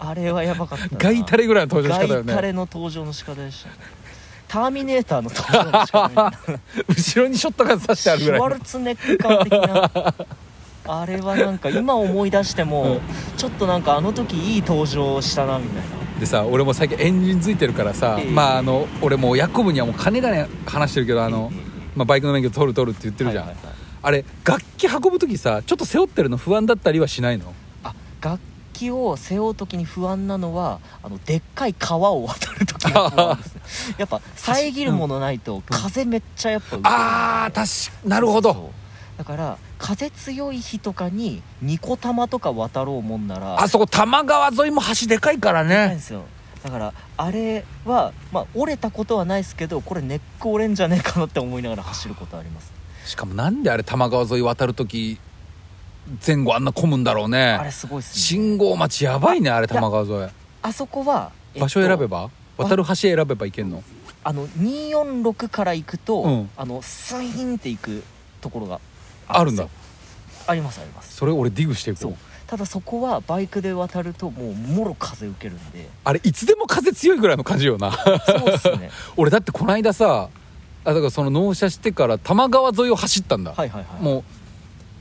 あれはやばかったな。ガイタレぐらいの登場仕方よね。ガイタレの登場の仕方でしたねターミネーターの登場の仕方みたいな 後ろにショットガン刺してあるぐらいの。シュワルツェネッガー的な。あれはなんか今思い出しても、うん。ちょっとなんかあの時いい登場したなみたいな。でさ俺も最近エンジンついてるからさ、ええ。まああの俺もうヤコブにはもう金がね話してるけどあの、ええ。まあ、バイクの免許取る取るって言ってるじゃん、はいはいはい。あれ楽器運ぶ時さちょっと背負ってるの不安だったりはしないの？あ楽器を背負う時に不安なのはあのでっかい川を渡る時が不安ですね。やっぱ 遮るものないと風めっちゃやっぱ受けるあー確かなるほど。だから風強い日とかにニコ玉とか渡ろうもんならあそこ多摩川沿いも橋でかいからね。ないんですよ。だからあれはまあ折れたことはないですけどこれネック折れんじゃねえかなって思いながら走ることあります。しかもなんであれ多摩川沿い渡る時前後あんな混むんだろうあねれすごいっすね。信号待ちやばいねあれ多摩川沿い。あそこは、えっと場所選べば？渡る橋選べばいけんの？あの246から行くと、うん。あのスイーンって行くところがあるんだですよ。ありますあります。それ俺ディグしていこう。そう。ただそこはバイクで渡るともうもろ風受けるんで。あれいつでも風強いぐらいの感じよな。そうですね。俺だってこの間さあだからその納車してから多摩川沿いを走ったんだ、はいはいはい。もう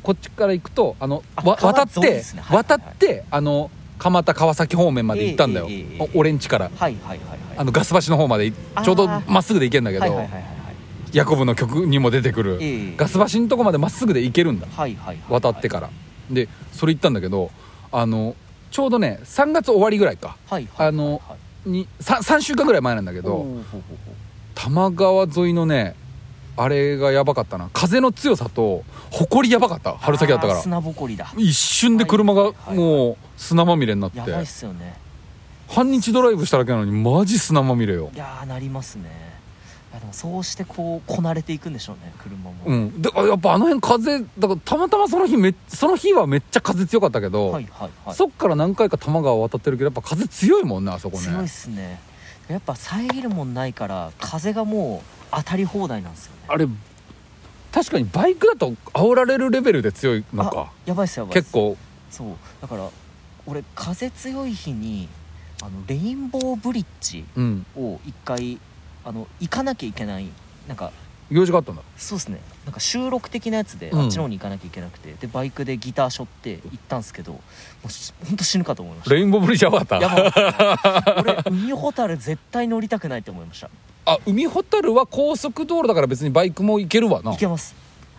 こっちから行くとあのあわ渡って、ねはいはい渡はい。ってあの蒲田川崎方面まで行ったんだよ、ええええええ俺ん家から。はいはいはいはい。あのガス橋の方までいあー。ちょうどまっすぐで行けんだけど、はいはいはいはいはい。ヤコブの曲にも出てくる、ええ。ガス橋のとこまでまっすぐで行けるんだ。はいはいはい渡ってから。でそれ行ったんだけどあのちょうどね3月終わりぐらいか。はいはいあのはい。に 3, 3週間ぐらい前なんだけど多摩川沿いのねあれがやばかったな。風の強さと埃やばかった。春先だったから。砂ぼこりだ。一瞬で車がはいはいはい。もう砂まみれになって。やばいっすよね。半日ドライブしただけなのにマジ砂まみれよ。いやーなりますね。いやでもそうしてこうこなれていくんでしょうね車も、うん。でやっぱあの辺風だからたまたまその日めっその日はめっちゃ風強かったけど、はいはいはい。そっから何回か多摩川渡ってるけどやっぱ風強いもんねあそこね強いっすねやっぱ遮るもんないから風がもう当たり放題なんですよね。あれ確かにバイクだと煽られるレベルで強いのあかやばいっすやばいっす。結構。そう。だから俺風強い日にあのレインボーブリッジうん。を一回あの行かなきゃいけないなんか用事があったんだ。そうですね。なんか収録的なやつでうん。あっちの方に行かなきゃいけなくて、でバイクでギター背負って行ったんですけどもうしほんと死ぬかと思いました。レインボーブリッジやばかった。やばかった俺海ホタル絶対乗りたくないって思いました。あ海ホタルは高速道路だから別にバイクも行けるわな。いけます。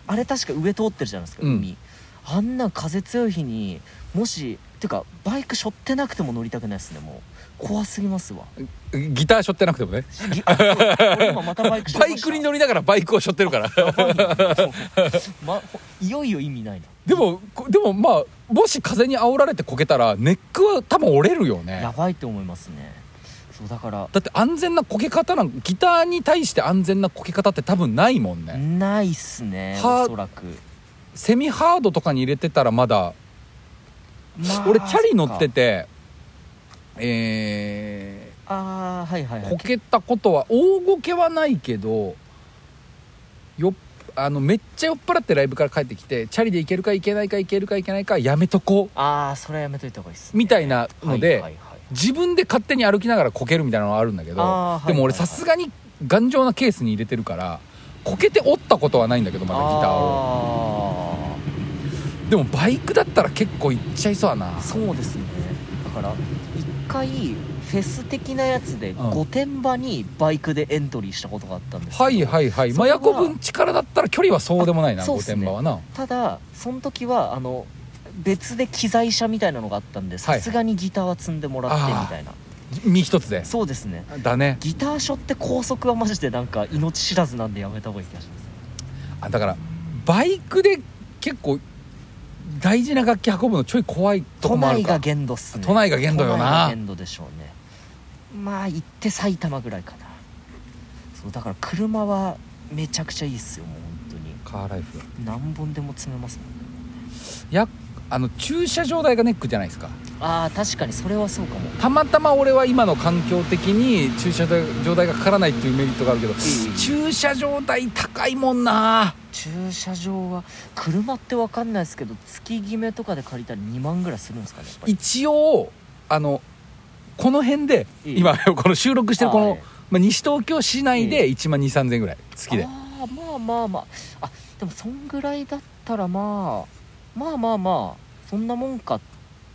あれ確か上通ってるじゃないですかうん。海、あんな風強い日にもしてかバイク背負ってなくても乗りたくないですねもう怖すぎますわ。ギター背負ってなくてもね。ぎあそう俺今またバイク背負バイいました。クに乗りながらバイクを背負ってるから。ま、ほいよいよ意味ないな。でもこでもまあもし風に煽られてこけたらネックは多分折れるよね。やばいと思いますね。そうだから。だって安全なこけ方なんギターに対して安全なこけ方って多分ないもんね、ないっすねはおそらく、セミハードとかに入れてたらまだ。まあ俺チャリ乗っててえああはいはいー、はい。こけたことは大ごけはないけどよっあのめっちゃ酔っ払ってライブから帰ってきてチャリで行けるか行けないか行けるか行けないかやめとこう。ああそれはやめといた方がいいっす、ね、みたいなので、はいはいはい。自分で勝手に歩きながらこけるみたいなのはあるんだけど、あーでも俺はいはいはい。さすがに頑丈なケースに入れてるからこけて折ったことはないんだけどまだギターを。あでもバイクだったら結構いっちゃいそうやな。ーそうですね。だから一回フェス的なやつでうん。御殿場にバイクでエントリーしたことがあったんですはいはいはい。それはマヤコ分力だったら距離はそうでもないな御殿場はな。ただその時はあの別で機材車みたいなのがあったんでさすがにギターは積んでもらってみたいな、身一つで。そうですね。だね。ギターショって高速はマジでなんか命知らずなんでやめた方がいい気がします。あだからバイクで結構大事な楽器運ぶのちょい怖いとこ都内がもあるか。限度っすね。都内が限度よな。都内が限度でしょうね。まあ行って埼玉ぐらいかな。そうだから車はめちゃくちゃいいっすよもう本カーライフ当に何本でも積めますもんね。やあの駐車場代がネックじゃないですかあー確かにそれはそうかも。たまたま俺は今の環境的に駐車場代がかからないっていうメリットがあるけど駐車場代高いもんな。駐車場は車って分かんないですけど月決めとかで借りたら2万ぐらいするんですかねやっぱり。一応あのこの辺でいい今 この収録してるこのはい、まあ、西東京市内で1万2 3 0 0 0ぐらい好きで。ああまあまあまあ。あでもそんぐらいだったらまあまあまあまあそんなもんかっ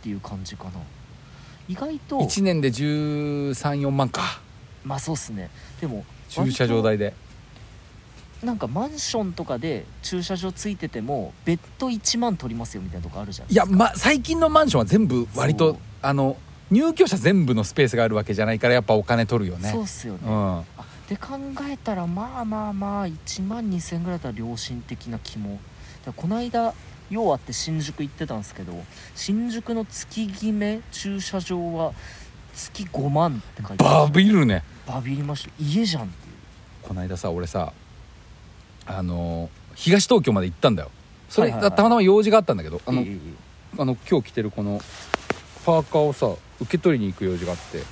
ていう感じかな。意外と1年で134万か。まあそうっすね。でも駐車場代で。なんかマンションとかで駐車場ついてても別途1万取りますよみたいなとこあるじゃないいや、ま、最近のマンションは全部割とあの入居者全部のスペースがあるわけじゃないからやっぱお金取るよね。そうっすよね、うん。あで考えたらまあまあまあ1万2000円ぐらいだったら良心的な気も。だこの間用あって新宿行ってたんですけど新宿の月決め駐車場は月5万って書いてバビるね。バビりました。家じゃんっていう。この間さ俺さあの東東京まで行ったんだよ。それ、はいはいはい。たまたま用事があったんだけどあの,、いえいえいあの今日着てるこのパーカーをさ受け取りに行く用事があって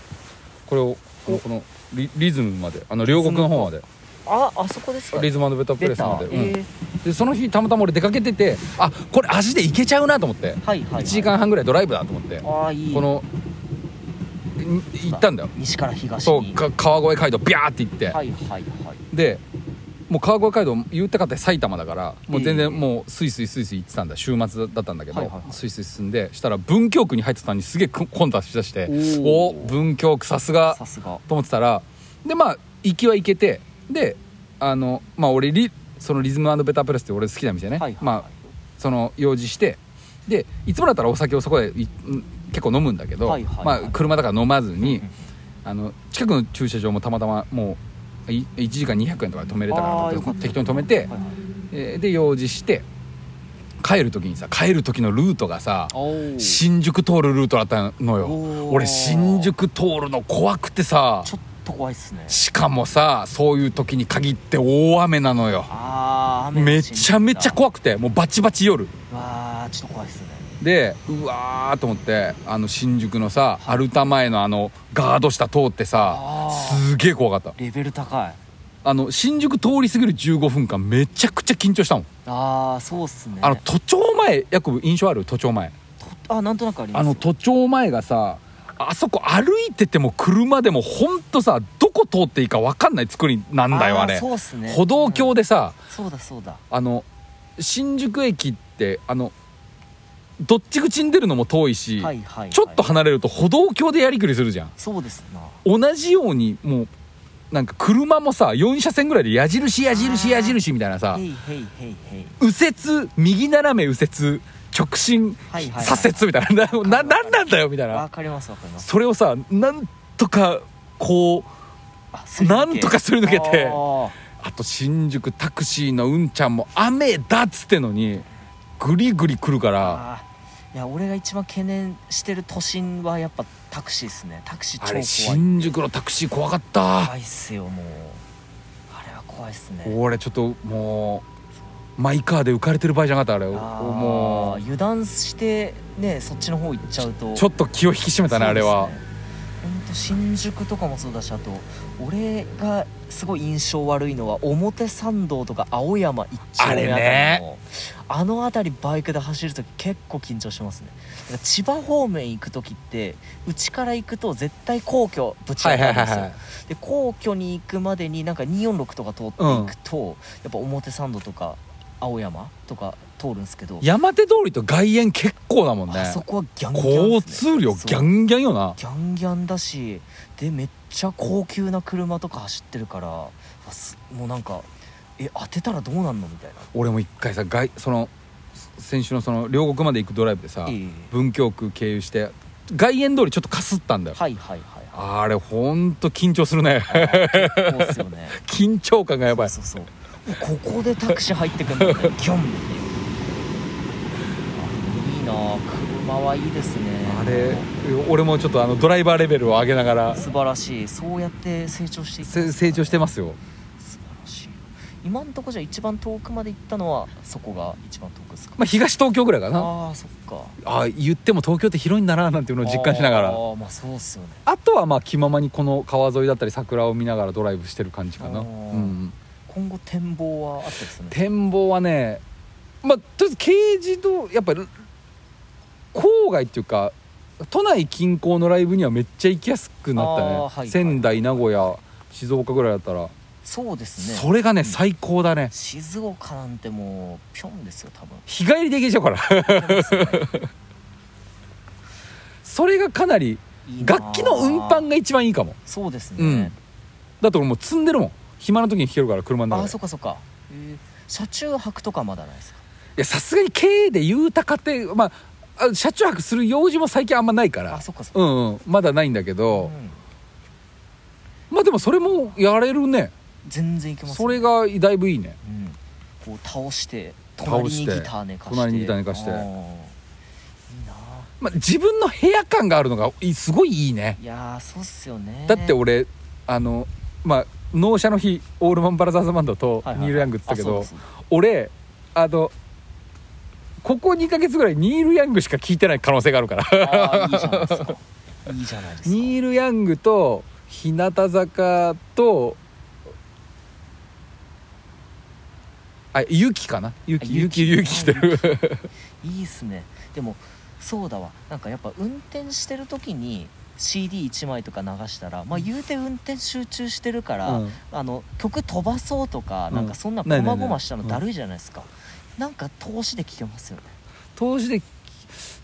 これをこのこのリリズムまであの両国の方まで。えああそこですか。リズムベタプレスまで、うん。えー。でその日たまたま俺出かけててあこれ足で行けちゃうなと思って、はいはい、はい、1時間半ぐらいドライブだと思って。ああいい。このん行ったんだよ。西から東に。そうか川越街道ビャーって行って、はいはいはい。でもう川越街道言ってかって埼玉だからもう全ええ然もうスイスイスイスイ行ってたんだ。週末だったんだけど、はいはいはい。スイスイ進んでしたら文京区に入ってたのにすげえ混雑しだしておお文京区さすが。さすが。と思ってたらでまあ行きは行けてであのまあ俺リそのリズムベタプレスって俺好きな店ね、はいはいはい。まあその用事して。でいつもだったらお酒をそこで結構飲むんだけど、はいはいはいまあ、車だから飲まずに、あの近くの駐車場もたまたまもうい1時間200円とかで止めれたから適当に止めて、はいはい。えーで用事して帰る時にさ帰る時のルートがさ新宿通るルートだったのよ。俺新宿通るの怖くてさ。ちょっと怖いっすね。しかもさそういう時に限って大雨なのよ。ああめちゃめちゃい怖くてもうバチバチ夜。わあちょっと怖いっすね。でうわーと思ってあの新宿のさアルタ前のあのガード下通ってさすげえ怖かった。レベル高い。あの新宿通り過ぎる15分間めちゃくちゃ緊張したもん、ああそうっすね。あの都庁前ヤコブ印象ある？都庁前。とあなんとなくありますあの都庁前がさあそこ歩いてても車でもほんとさどここ通っていいか分かんない作りなんだよあれ。ね。歩道橋でさ、うん。そうだそうだ。あの新宿駅ってあのどっち口に出るのも遠いし、はいはいはい。ちょっと離れると歩道橋でやりくりするじゃん。そうですな。同じようにもうなんか車もさ4車線ぐらいで矢印矢印矢印みたいなさ右折右斜め右折直進左折みたいな。なななんなんだよみたいな。わかりますわかります。それをさなんとかこうなんとかすり抜けてあと新宿タクシーのうんちゃんも雨だっつってのにグリグリ来るから。いや俺が一番懸念してる都心はやっぱタクシーっすね。タクシー超怖い。あれ新宿のタクシー怖かった。怖いっすよもう。あれは怖いっすね。俺ちょっともうマイカーで浮かれてる場合じゃなかったあれもう。油断してねそっちの方行っちゃうと。ちょっと気を引き締めたねあれは。本当新宿とかもそうだしあと俺がすごい印象悪いのは表参道とか青山一丁目あたりのね。あの辺りバイクで走る時結構緊張しますね。千葉方面行く時ってうちから行くと絶対皇居ぶち当はいたるんですよ、はいはいはいで皇居に行くまでになんか246とか通っていくと、やっぱ表参道とか青山とか通るんですけど、山手通りと外苑結構だもんね。あそこはギャンギャンね。通量ギャンギャンよな。ギャンギャンだしでめっちゃ高級な車とか走ってるからもうなんかえ当てたらどうなんのみたいな。俺も一回さ外その先週のその両国まで行くドライブでさええ文京区経由して外苑通りちょっとかすったんだよ。はいはいはいはい。あれほんと緊張するね。ね。緊張感がやばい。そうそうそうここでタクシー入ってくんだねギョン。っていいいな。あ車はいいですね。あれ俺もちょっとあのドライバーレベルを上げながら。素晴らしい。そうやって成長していってせ成長してますよ。素晴らしい。今んとこじゃ一番遠くまで行ったのはそこが一番遠くですか？まあ東東京ぐらいかな。ああそっか。ああ言っても東京って広いんだななんていうのを実感しながら。ああまあそうっすよね。あとはまあ気ままにこの川沿いだったり桜を見ながらドライブしてる感じかな、あうーん、今後展望はあったりするんですか？展望はねまあとりあえず軽自動やっぱり郊外っていうか都内近郊のライブにはめっちゃ行きやすくなったね、はいはい。仙台名古屋静岡ぐらいだったら、そうですね。それがね最高だね。静岡なんてもうピョンですよ多分。日帰りで行けちゃうから。それがかなり楽器の運搬が一番いいかも。そうですね、うん。だって俺もう積んでるもん暇な時に弾けるから車のああ中でそっかそっか、えー車中泊とかまだないですか？いやさすがに経営で豊かってまああ車中泊する用事も最近あんまないから。あそっかそっか、うんうん。まだないんだけど、うん。まあでもそれもやれるね。全然いけます、ね、それがだいぶいいね。うん、こう倒して倒隣にギター寝かして。隣にギター寝かして。いいな。まあ、自分の部屋感があるのがいすごいいいね。いやーそうっすよね。だって俺あのまあ納車の日オールマン・バラザーズバンドとはいはいはい。ニール・ヤングって言ったけど、あそうだそう俺あのここ2ヶ月ぐらいニール・ヤングしか聞いてない可能性があるから。いいじゃないですか。いいじゃないですか。ニール・ヤングと日向坂とあユキかな？ユキあユキユキしてる。いいっすね。でもそうだわ。なんかやっぱ運転してる時に CD1 枚とか流したらまあ言うて運転集中してるから、うん。あの曲飛ばそうとか、うん。なんかそんなないないないごまごましたのだるいじゃないですか、なんか投資で聴けますよね。投資で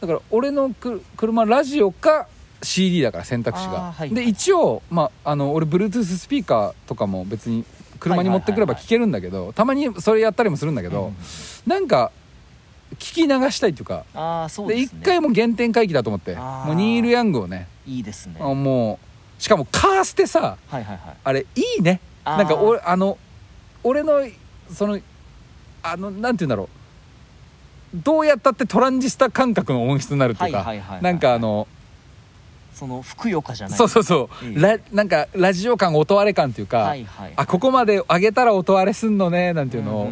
だから俺のく車ラジオか CD だから選択肢が、はいで一応、まあ、あの俺 Bluetooth スピーカーとかも別に車に持ってくれば聞けるんだけど、たまにそれやったりもするんだけど、うん。なんか聞き流したいっていうか。ああそうでですね。一回もう原点回帰だと思ってもうニール・ヤングをねいいですね。あもうしかもカーステさはいはいはい。あれいいね。なんか俺あの俺のそのあのなんて言うんだろう。どうやったってトランジスタ感覚の音質になるっていうか、なんかあのそのふくよかじゃない。そうそうそう、いいラなんかラジオ感音割れ感っていうか、はいはいあここまで上げたら音割れすんのねなんていうのを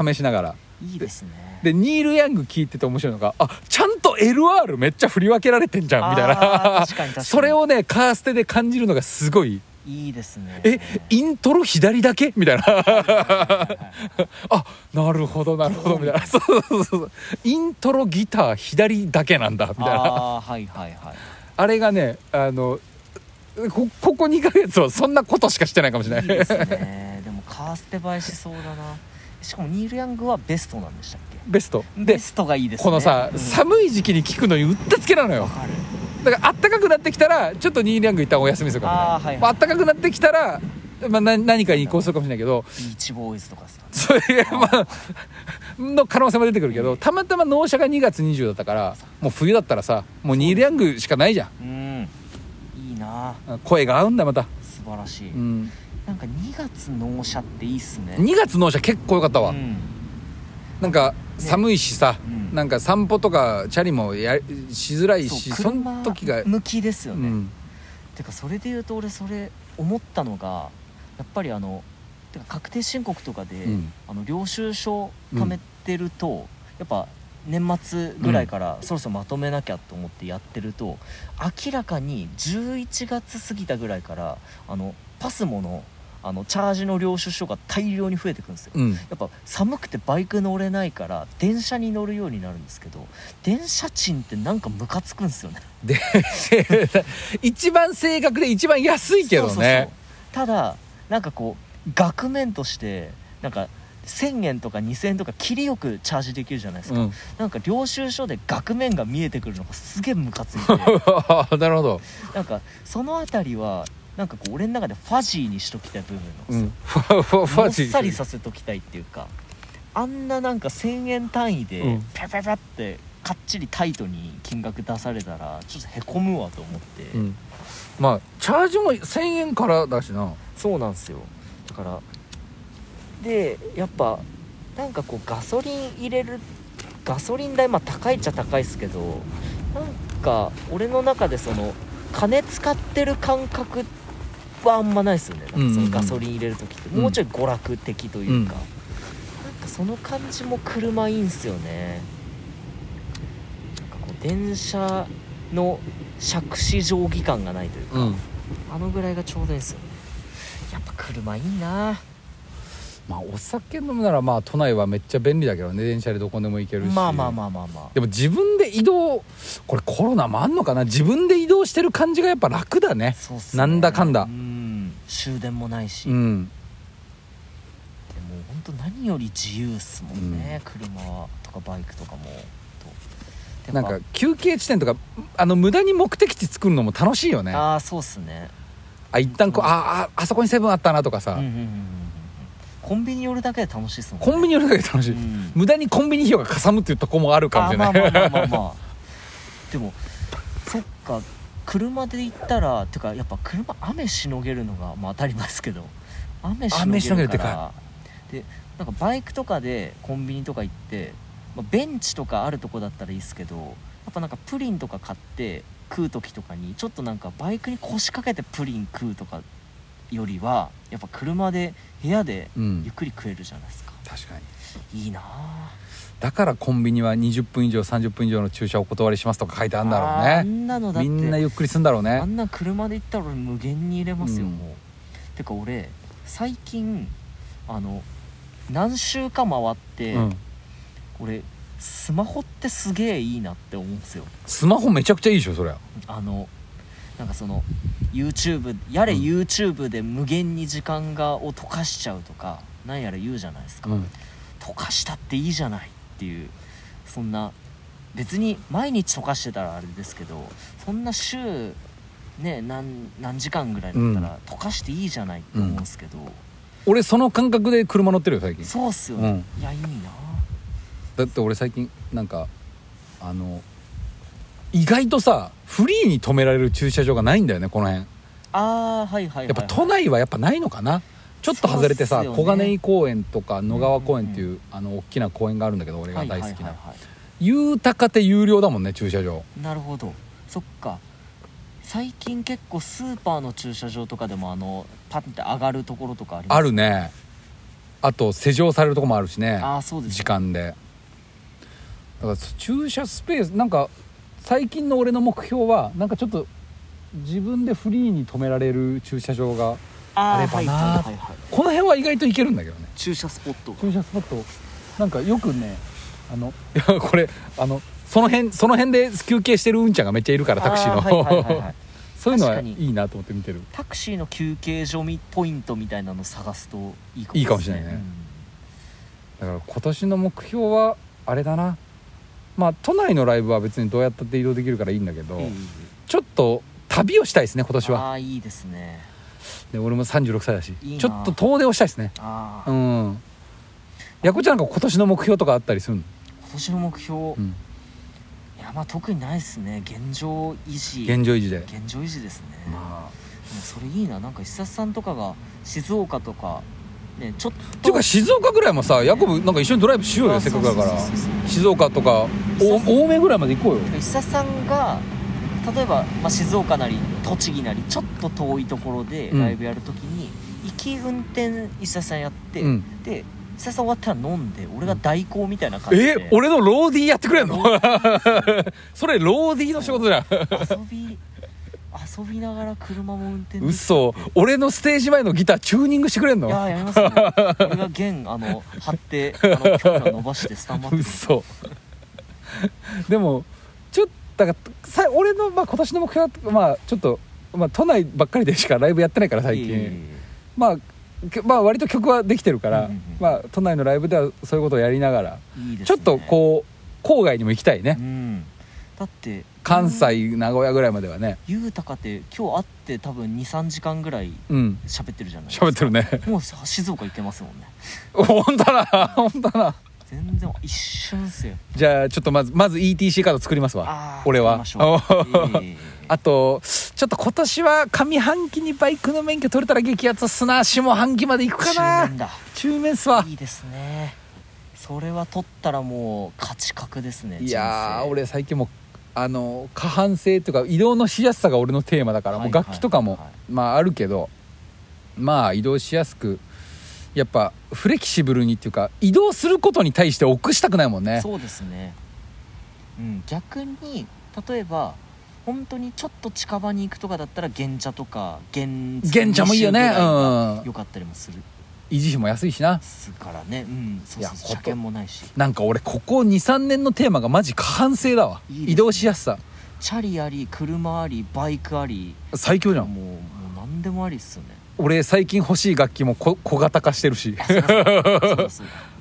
試しながら。いいですねでニール・ヤング聞いてて面白いのがあちゃんと LR めっちゃ振り分けられてんじゃんみたいな。確かに確かに。それをねカーステで感じるのがすごい。いいですね。えイントロ左だけ？みたいな。あなるほどなるほどみたいな。そうそうそうそう。イントロギター左だけなんだみたいな。あはいはいはい。あれがねあのこここ2ヶ月はそんなことしかしてないかもしれない。いいですね。でもカーステ映えしそうだな。しかもニール・ヤングはベストなんでしたっけ？ベスト。でベストがいいですね。このさ、うん。寒い時期に効くのにうってつけなのよだからあったかくなってきたらちょっとニール・ヤング一旦お休みするかも。しれないあーはいはい。まああったかくなってきたら、まあ、な何かに移行するかもしれないけど。ビーチボーイズとかさ。そういうまあの可能性も出てくるけどたまたま納車が2月20だったからもう冬だったらさもうニール・ヤングしかないじゃん。うん。いいな。声が合うんだまた、素晴らしい、うん、なんか2月納車っていいっすね。2月納車結構良かったわ、うん。なんか寒いしさ、うん。なんか散歩とかチャリもやしづらいしその時が、向きですよね、うん、てかそれで言うと俺それ思ったのがやっぱりあのてか確定申告とかで、うん。あの領収書貯めてると、やっぱ年末ぐらいからそろそろまとめなきゃと思ってやってると、明らかに11月過ぎたぐらいからあのパスモのあのチャージの領収書が大量に増えてくるんですよ。うん、やっぱ寒くてバイク乗れないから電車に乗るようになるんですけど電車賃ってなんかムカつくんですよね。で一番正確で一番安いけどね。そうそう。そうただなんかこう額面としてなんか1000円とか2000円とか切りよくチャージできるじゃないですか、うん。なんか領収書で額面が見えてくるのがすげえムカついて。なるほど、なんかその辺りはなんかこう俺の中でファジーにしときたい部分うなんですよ、ん、っさりさせときたいっていうかあんななんか1000円単位でうん。ピャピャピャってかっちりタイトに金額出されたらちょっとへこむわと思って、うん、まあチャージも1000円からだしな。そうなんですよ。だからでやっぱなんかこうガソリン入れるガソリン代まあ高いっちゃ高いですけどなんか俺の中でその金使ってる感覚はあんまないですよね。なんかそのガソリン入れる時って、うん。もうちょい娯楽的というか、なんかその感じも車いいんすよね。なんかこう電車の杓子定規感がないというか、うん。あのぐらいがちょうどいいんですよね。やっぱ車いいな。まあお酒飲むならまあ都内はめっちゃ便利だけどね。電車でどこでも行けるし。まあまあまあまあまあ。でも自分で移動これコロナもあんのかな？自分で移動してる感じがやっぱ楽だね。そうっすね。なんだかんだ。うん終電もないし、でもうん本当何より自由っすもんね、車とかバイクとかも。となんか休憩地点とかあの無駄に目的地作るのも楽しいよね。あああそうっすね。一旦こうあああそこにセブンあったなとかさ、うんうんうんうんうん。コンビニ寄るだけで楽しいっすもんね。コンビニ寄るだけで楽しい、うん。無駄にコンビニ費用がかさむっていうとこもあるかもしれない。でもそっか車で行ったらてかやっぱ車雨しのげるのがまあ当たり前ですけど雨しのげるでから。か。でなんかバイクとかでコンビニとか行って、まあ、ベンチとかあるとこだったらいいですけどやっぱなんかプリンとか買って食う時とかにちょっとなんかバイクに腰掛けてプリン食うとかよりはやっぱ車で部屋でうん。ゆっくり食えるじゃないですか、確かに。いいなあだからコンビニは20分以上30分以上の駐車お断りしますとか書いてあるんだろうね。んなのだって。みんなゆっくりするんだろうね。あんな車で行ったら俺無限に入れますよ、うんもう。てか俺最近あの何週か回って、うん。俺スマホってすげえいいなって思うんですよ。スマホめちゃくちゃいいでしょそりゃ。あのなんかその YouTube やれうん。YouTube で無限に時間がを溶かしちゃうとかなんやら言うじゃないですか、うん。溶かしたっていいじゃないっていうそんな別に毎日溶かしてたらあれですけどそんな週ね何何時間ぐらいだったら溶かしていいじゃないって思うんですけど、俺その感覚で車乗ってるよ最近。そうっすよね、いやいいな。だって俺最近なんかあの意外とさフリーに止められる駐車場がないんだよねこの辺。あーはいはいはい、はい、やっぱ都内はやっぱないのかな？ちょっと外れてさ、ね。小金井公園とか野川公園っていう、あの大きな公園があるんだけど俺が大好きな、豊かて有料だもんね駐車場。いなるほど。そっか。最近結構スーパーの駐車場とかでもあのパッて上がるところとかあります？あるね。あと施錠されるとこもあるしね。ああそうです。時間で。だから駐車スペースなんか最近の俺の目標はなんかちょっと自分でフリーに止められる駐車場があればなはいはいこの辺は意外といけるんだけどね。駐車スポット駐車スポット。なんかよくねあのいや これあのその辺その辺で休憩してるうんちゃんがめっちゃいるからタクシーの、あはいはいはいはい。そ そういうのはいいなと思って見てる。タクシーの休憩所みポイントみたいなの探すといいかもいいかもしれないね。だから今年の目標はあれだな。まあ都内のライブは別にどうやったって移動できるからいいんだけど、うんいいちょっと旅をしたいですね今年は。ああいいですねで俺も36歳だしちょっと遠出をしたいですね。うん。やこちゃんなんか今年の目標とかあったりするの、今年の目標、うん、いやまあ特にないですね。現状維持。現状維持で。現状維持ですね、まあ。でもそれいいな。なんか久さんとかが静岡とかねちょっと。っていうか静岡ぐらいもさヤコブなんか一緒にドライブしようよせっかくだから。静岡とかお青梅ぐらいまで行こうよ。久さんが例えば、まあ、静岡なり栃木なりちょっと遠いところでうん。ライブやるときに、行き運転伊佐さんやって、うん。で伊佐さん終わったら飲んで俺が代行みたいな感じで、え俺のローディーやってくれんの？それローディーの仕事じゃん。遊び遊びながら車も運転嘘。俺のステージ前のギターチューニングしてくれんの？いややりますよ。俺が弦あの張ってあの強打伸ばしてスタンバって嘘。でもちょっとだからさ俺の、まあ、今年の目標はまあちょっと、まあ、都内ばっかりでしかライブやってないから最近、まあけまあ割と曲はできてるから、うんうんうん。まあ都内のライブではそういうことをやりながら、ね。ちょっとこう郊外にも行きたいね、うん。だって関西名古屋ぐらいまではね。ゆうたかって今日会って多分23時間ぐらいうん。喋ってるじゃないですか。喋ってるね。もうさ静岡行けますもんね。本当だな本当だな全然一瞬っすよ。じゃあちょっとまずまず ETC カード作りますわ。俺は。あとちょっと今年は上半期にバイクの免許取れたら激アツっすな。下半期まで行くか中な年だ。中面っすわ。いいですね。それは取ったらもう勝ち確ですねいや俺最近もうあの過半性というか移動のしやすさが俺のテーマだから、楽器とかも、まああるけどまあ移動しやすくやっぱフレキシブルにっていうか移動することに対して臆したくないもんね。そうですね。うん逆に例えば本当にちょっと近場に行くとかだったら原茶とか原原茶もいいよね。うん。よかったりもする。維持費も安いしな。すからね。うんそうそう車検もないし。なんか俺ここ23年のテーマがマジ過半性だわ。ね。移動しやすさ。チャリあり車ありバイクあり。最強じゃん。もうもう何でもありっすよね俺最近欲しい楽器もこ小型化してるし。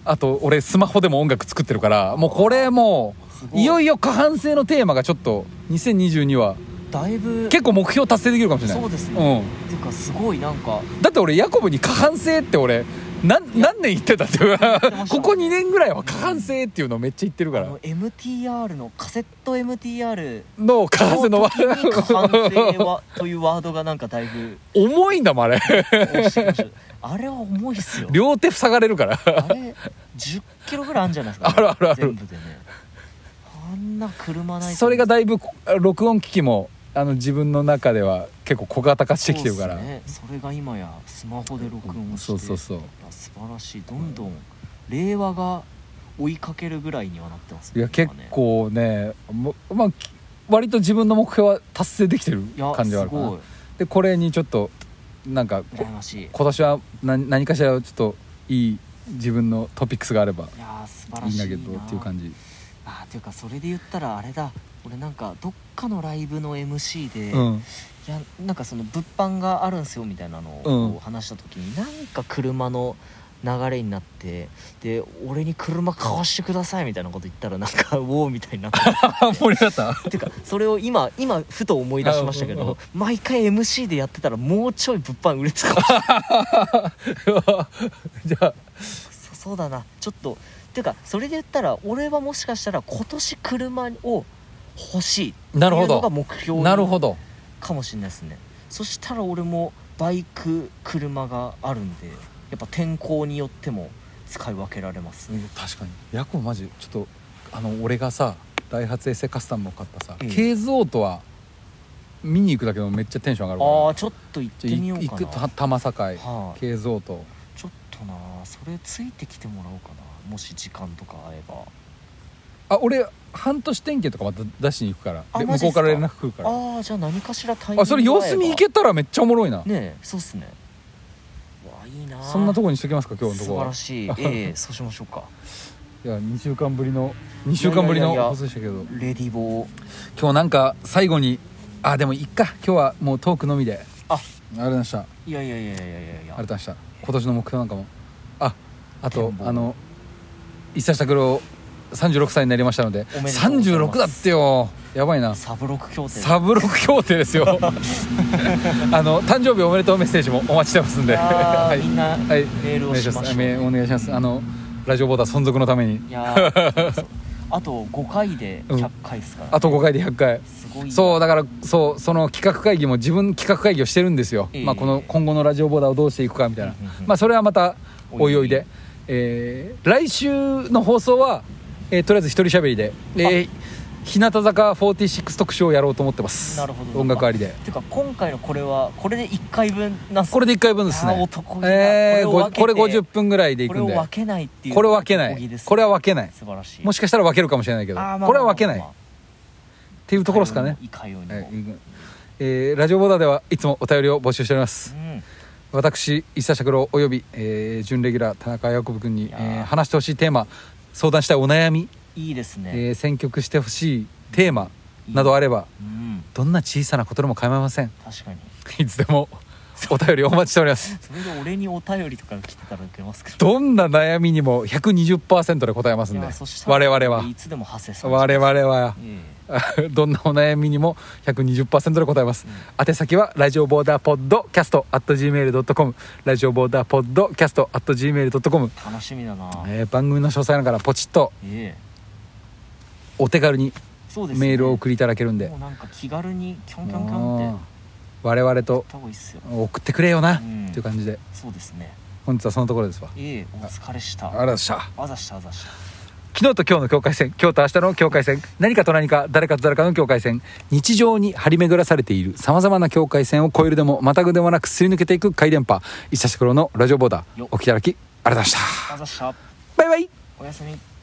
あ と俺スマホでも音楽作ってるからもうこれもすうい。よいいよ過半性のテーマがちょっと2022はだいぶ結構目標達成できるかもしれない。そうですね、うん。っていうかすごいなんか。だって俺ヤコブに過半性って俺何年言ってたってここ2年ぐらいは過半性っていうのめっちゃ言ってるから。MTR のカセット MTR の過半性のの時に過半性はというワードがなんかだいぶ重いんだもんあれあれは重いっすよ両手塞がれるからあれ10キロぐらいあるんじゃないですか、あるあるある全部でねあんな車ないとそれがだいぶ録音機器もあの自分の中では結構小型化してきてるから。そね、それが今やスマホで録音をしてそうそうそう。素晴らしい。どんどん令和が追いかけるぐらいにはなってますいや結構ねもまあき割と自分の目標は達成できてる感じはあるかな。でこれにちょっとなんか今年は何何かしらちょっといい自分のトピックスがあればいないいんだけどっていう感じ。あーっていうかそれで言ったらあれだ俺なんかどっかのライブの MC で、いうん。やなんかその物販があるんすよみたいなのうんを話した時に、なんか車の流れになってで俺に車買わしてくださいみたいなこと言ったらなんか ウォーみたいにな。っ て盛り上がった？っていうかそれを今今ふと思い出しましたけうんうんど毎回 MC でやってたらもうちょい物販売れてた。か もじゃあ。そそうだな。ちょっとっていうかそれで言ったら俺はもしかしたら今年車を欲しいってなるほど。いうのが目標なるほど。かもしれないですね。そしたら俺もバイク車があるんでやっぱ天候によっても使い分けられますね。確かに。ヤコブマジちょっとあの俺がさダイハツエセカスタムを買ったさ、うんケーズオートは見に行くだけでもめっちゃテンション上がるああちょっと行ってみよう行かな。くた玉境はい、ケーズオート。ちょっとなそれついてきてもらおうかな。もし時間とか合えば。あ俺半年点検とかまた出しに行くから。あで向こうから連絡来るから。ああじゃあ何かしらタイミングあそれ様子見行けたらめっちゃおもろいな、ねえそうっすね。うわいいなそんなとこにしときますか今日のと素こは。晴らしい。ええ そうしましょうか。いや2週間ぶりの2週間ぶりのいやいやいや放送でしたけど。レディボー。今日なんか最後にあでもいっか。今日はもうトークのみで。あ。ありがとうございました。あいやいやいやいやいや。いりがとうやございました。今年の目標なんかも。ああとあの一茶拓郎36歳になりましたのでおめでとうございます。36だってよ。やばいな。サブロック協定。サブロック協定ですよ。あの誕生日おめでとうメッセージもお待ちしてますんで。あーみんなはい。メールをしましょうメールお願いします。あのラジオボーダー存続のために。いやあと5回で100回ですから、あと5回で100回。すごいな。そうだからそうその企画会議も自分企画会議をしてるんですよ、ええ。まあ、この今後のラジオボーダーをどうしていくかみたいな、うんうんうん。まあそれはまたおいおいで。えー来週の放送は、えーとりあえず一人喋りで、えー日向坂46特集をやろうと思ってます。なるほど。音楽ありで。てか今回のこれはこれで1回分なんすこれで1回分ですね。男えーこれを分けてごこれ50分ぐらいでいくんで。これを分けないっていうこれ分けない。男気ですこれは分けない。素晴らしい。もしかしたら分けるかもしれないけど。あーまあまあこれは分けない。っまあ。まていうところですかね。いかように。もはいえーラジオボーダーではいつもお便りを募集しております。うん。私石田拓郎および、えー準レギュラー田中ヤコブ君にえー。話してほしいテーマ相談したいお悩み、いいですね、えー選曲してほしいテーマなどあればうん。どんな小さなことでも構いません。確かに。いつでも お便りお待ちしております。それで俺にお便りとか来てたら受けますけど。どんな悩みにも120%で答えますんいで我々は。いつでも派生さ我々は。え どんなお悩みにも120%で答えます、宛先はラジオボーダーポッドキャスト at gmail.com ラジオボーダーポッドキャスト at gmail.com え楽しみだな。えー番組の詳細欄からポチッとええ。お手軽にメールをお送りいただけるんで。もうなんか気軽にキョンキョンキョンって。うん我々と送ってくれよな、うん。っていう感じで。そうですね。本日はそのところですわ。ええお疲れした。ありがとうございましたあざしたあざした昨日と今日の境界線今日と明日の境界線何かと何か誰かと誰かの境界線日常に張り巡らされているさまざまな境界線を越えるでもまたぐでもなくすり抜けていく回電波一社し黒のラジオボーダーよお聞きいただきありがとうございました。バイバイ。おやすみ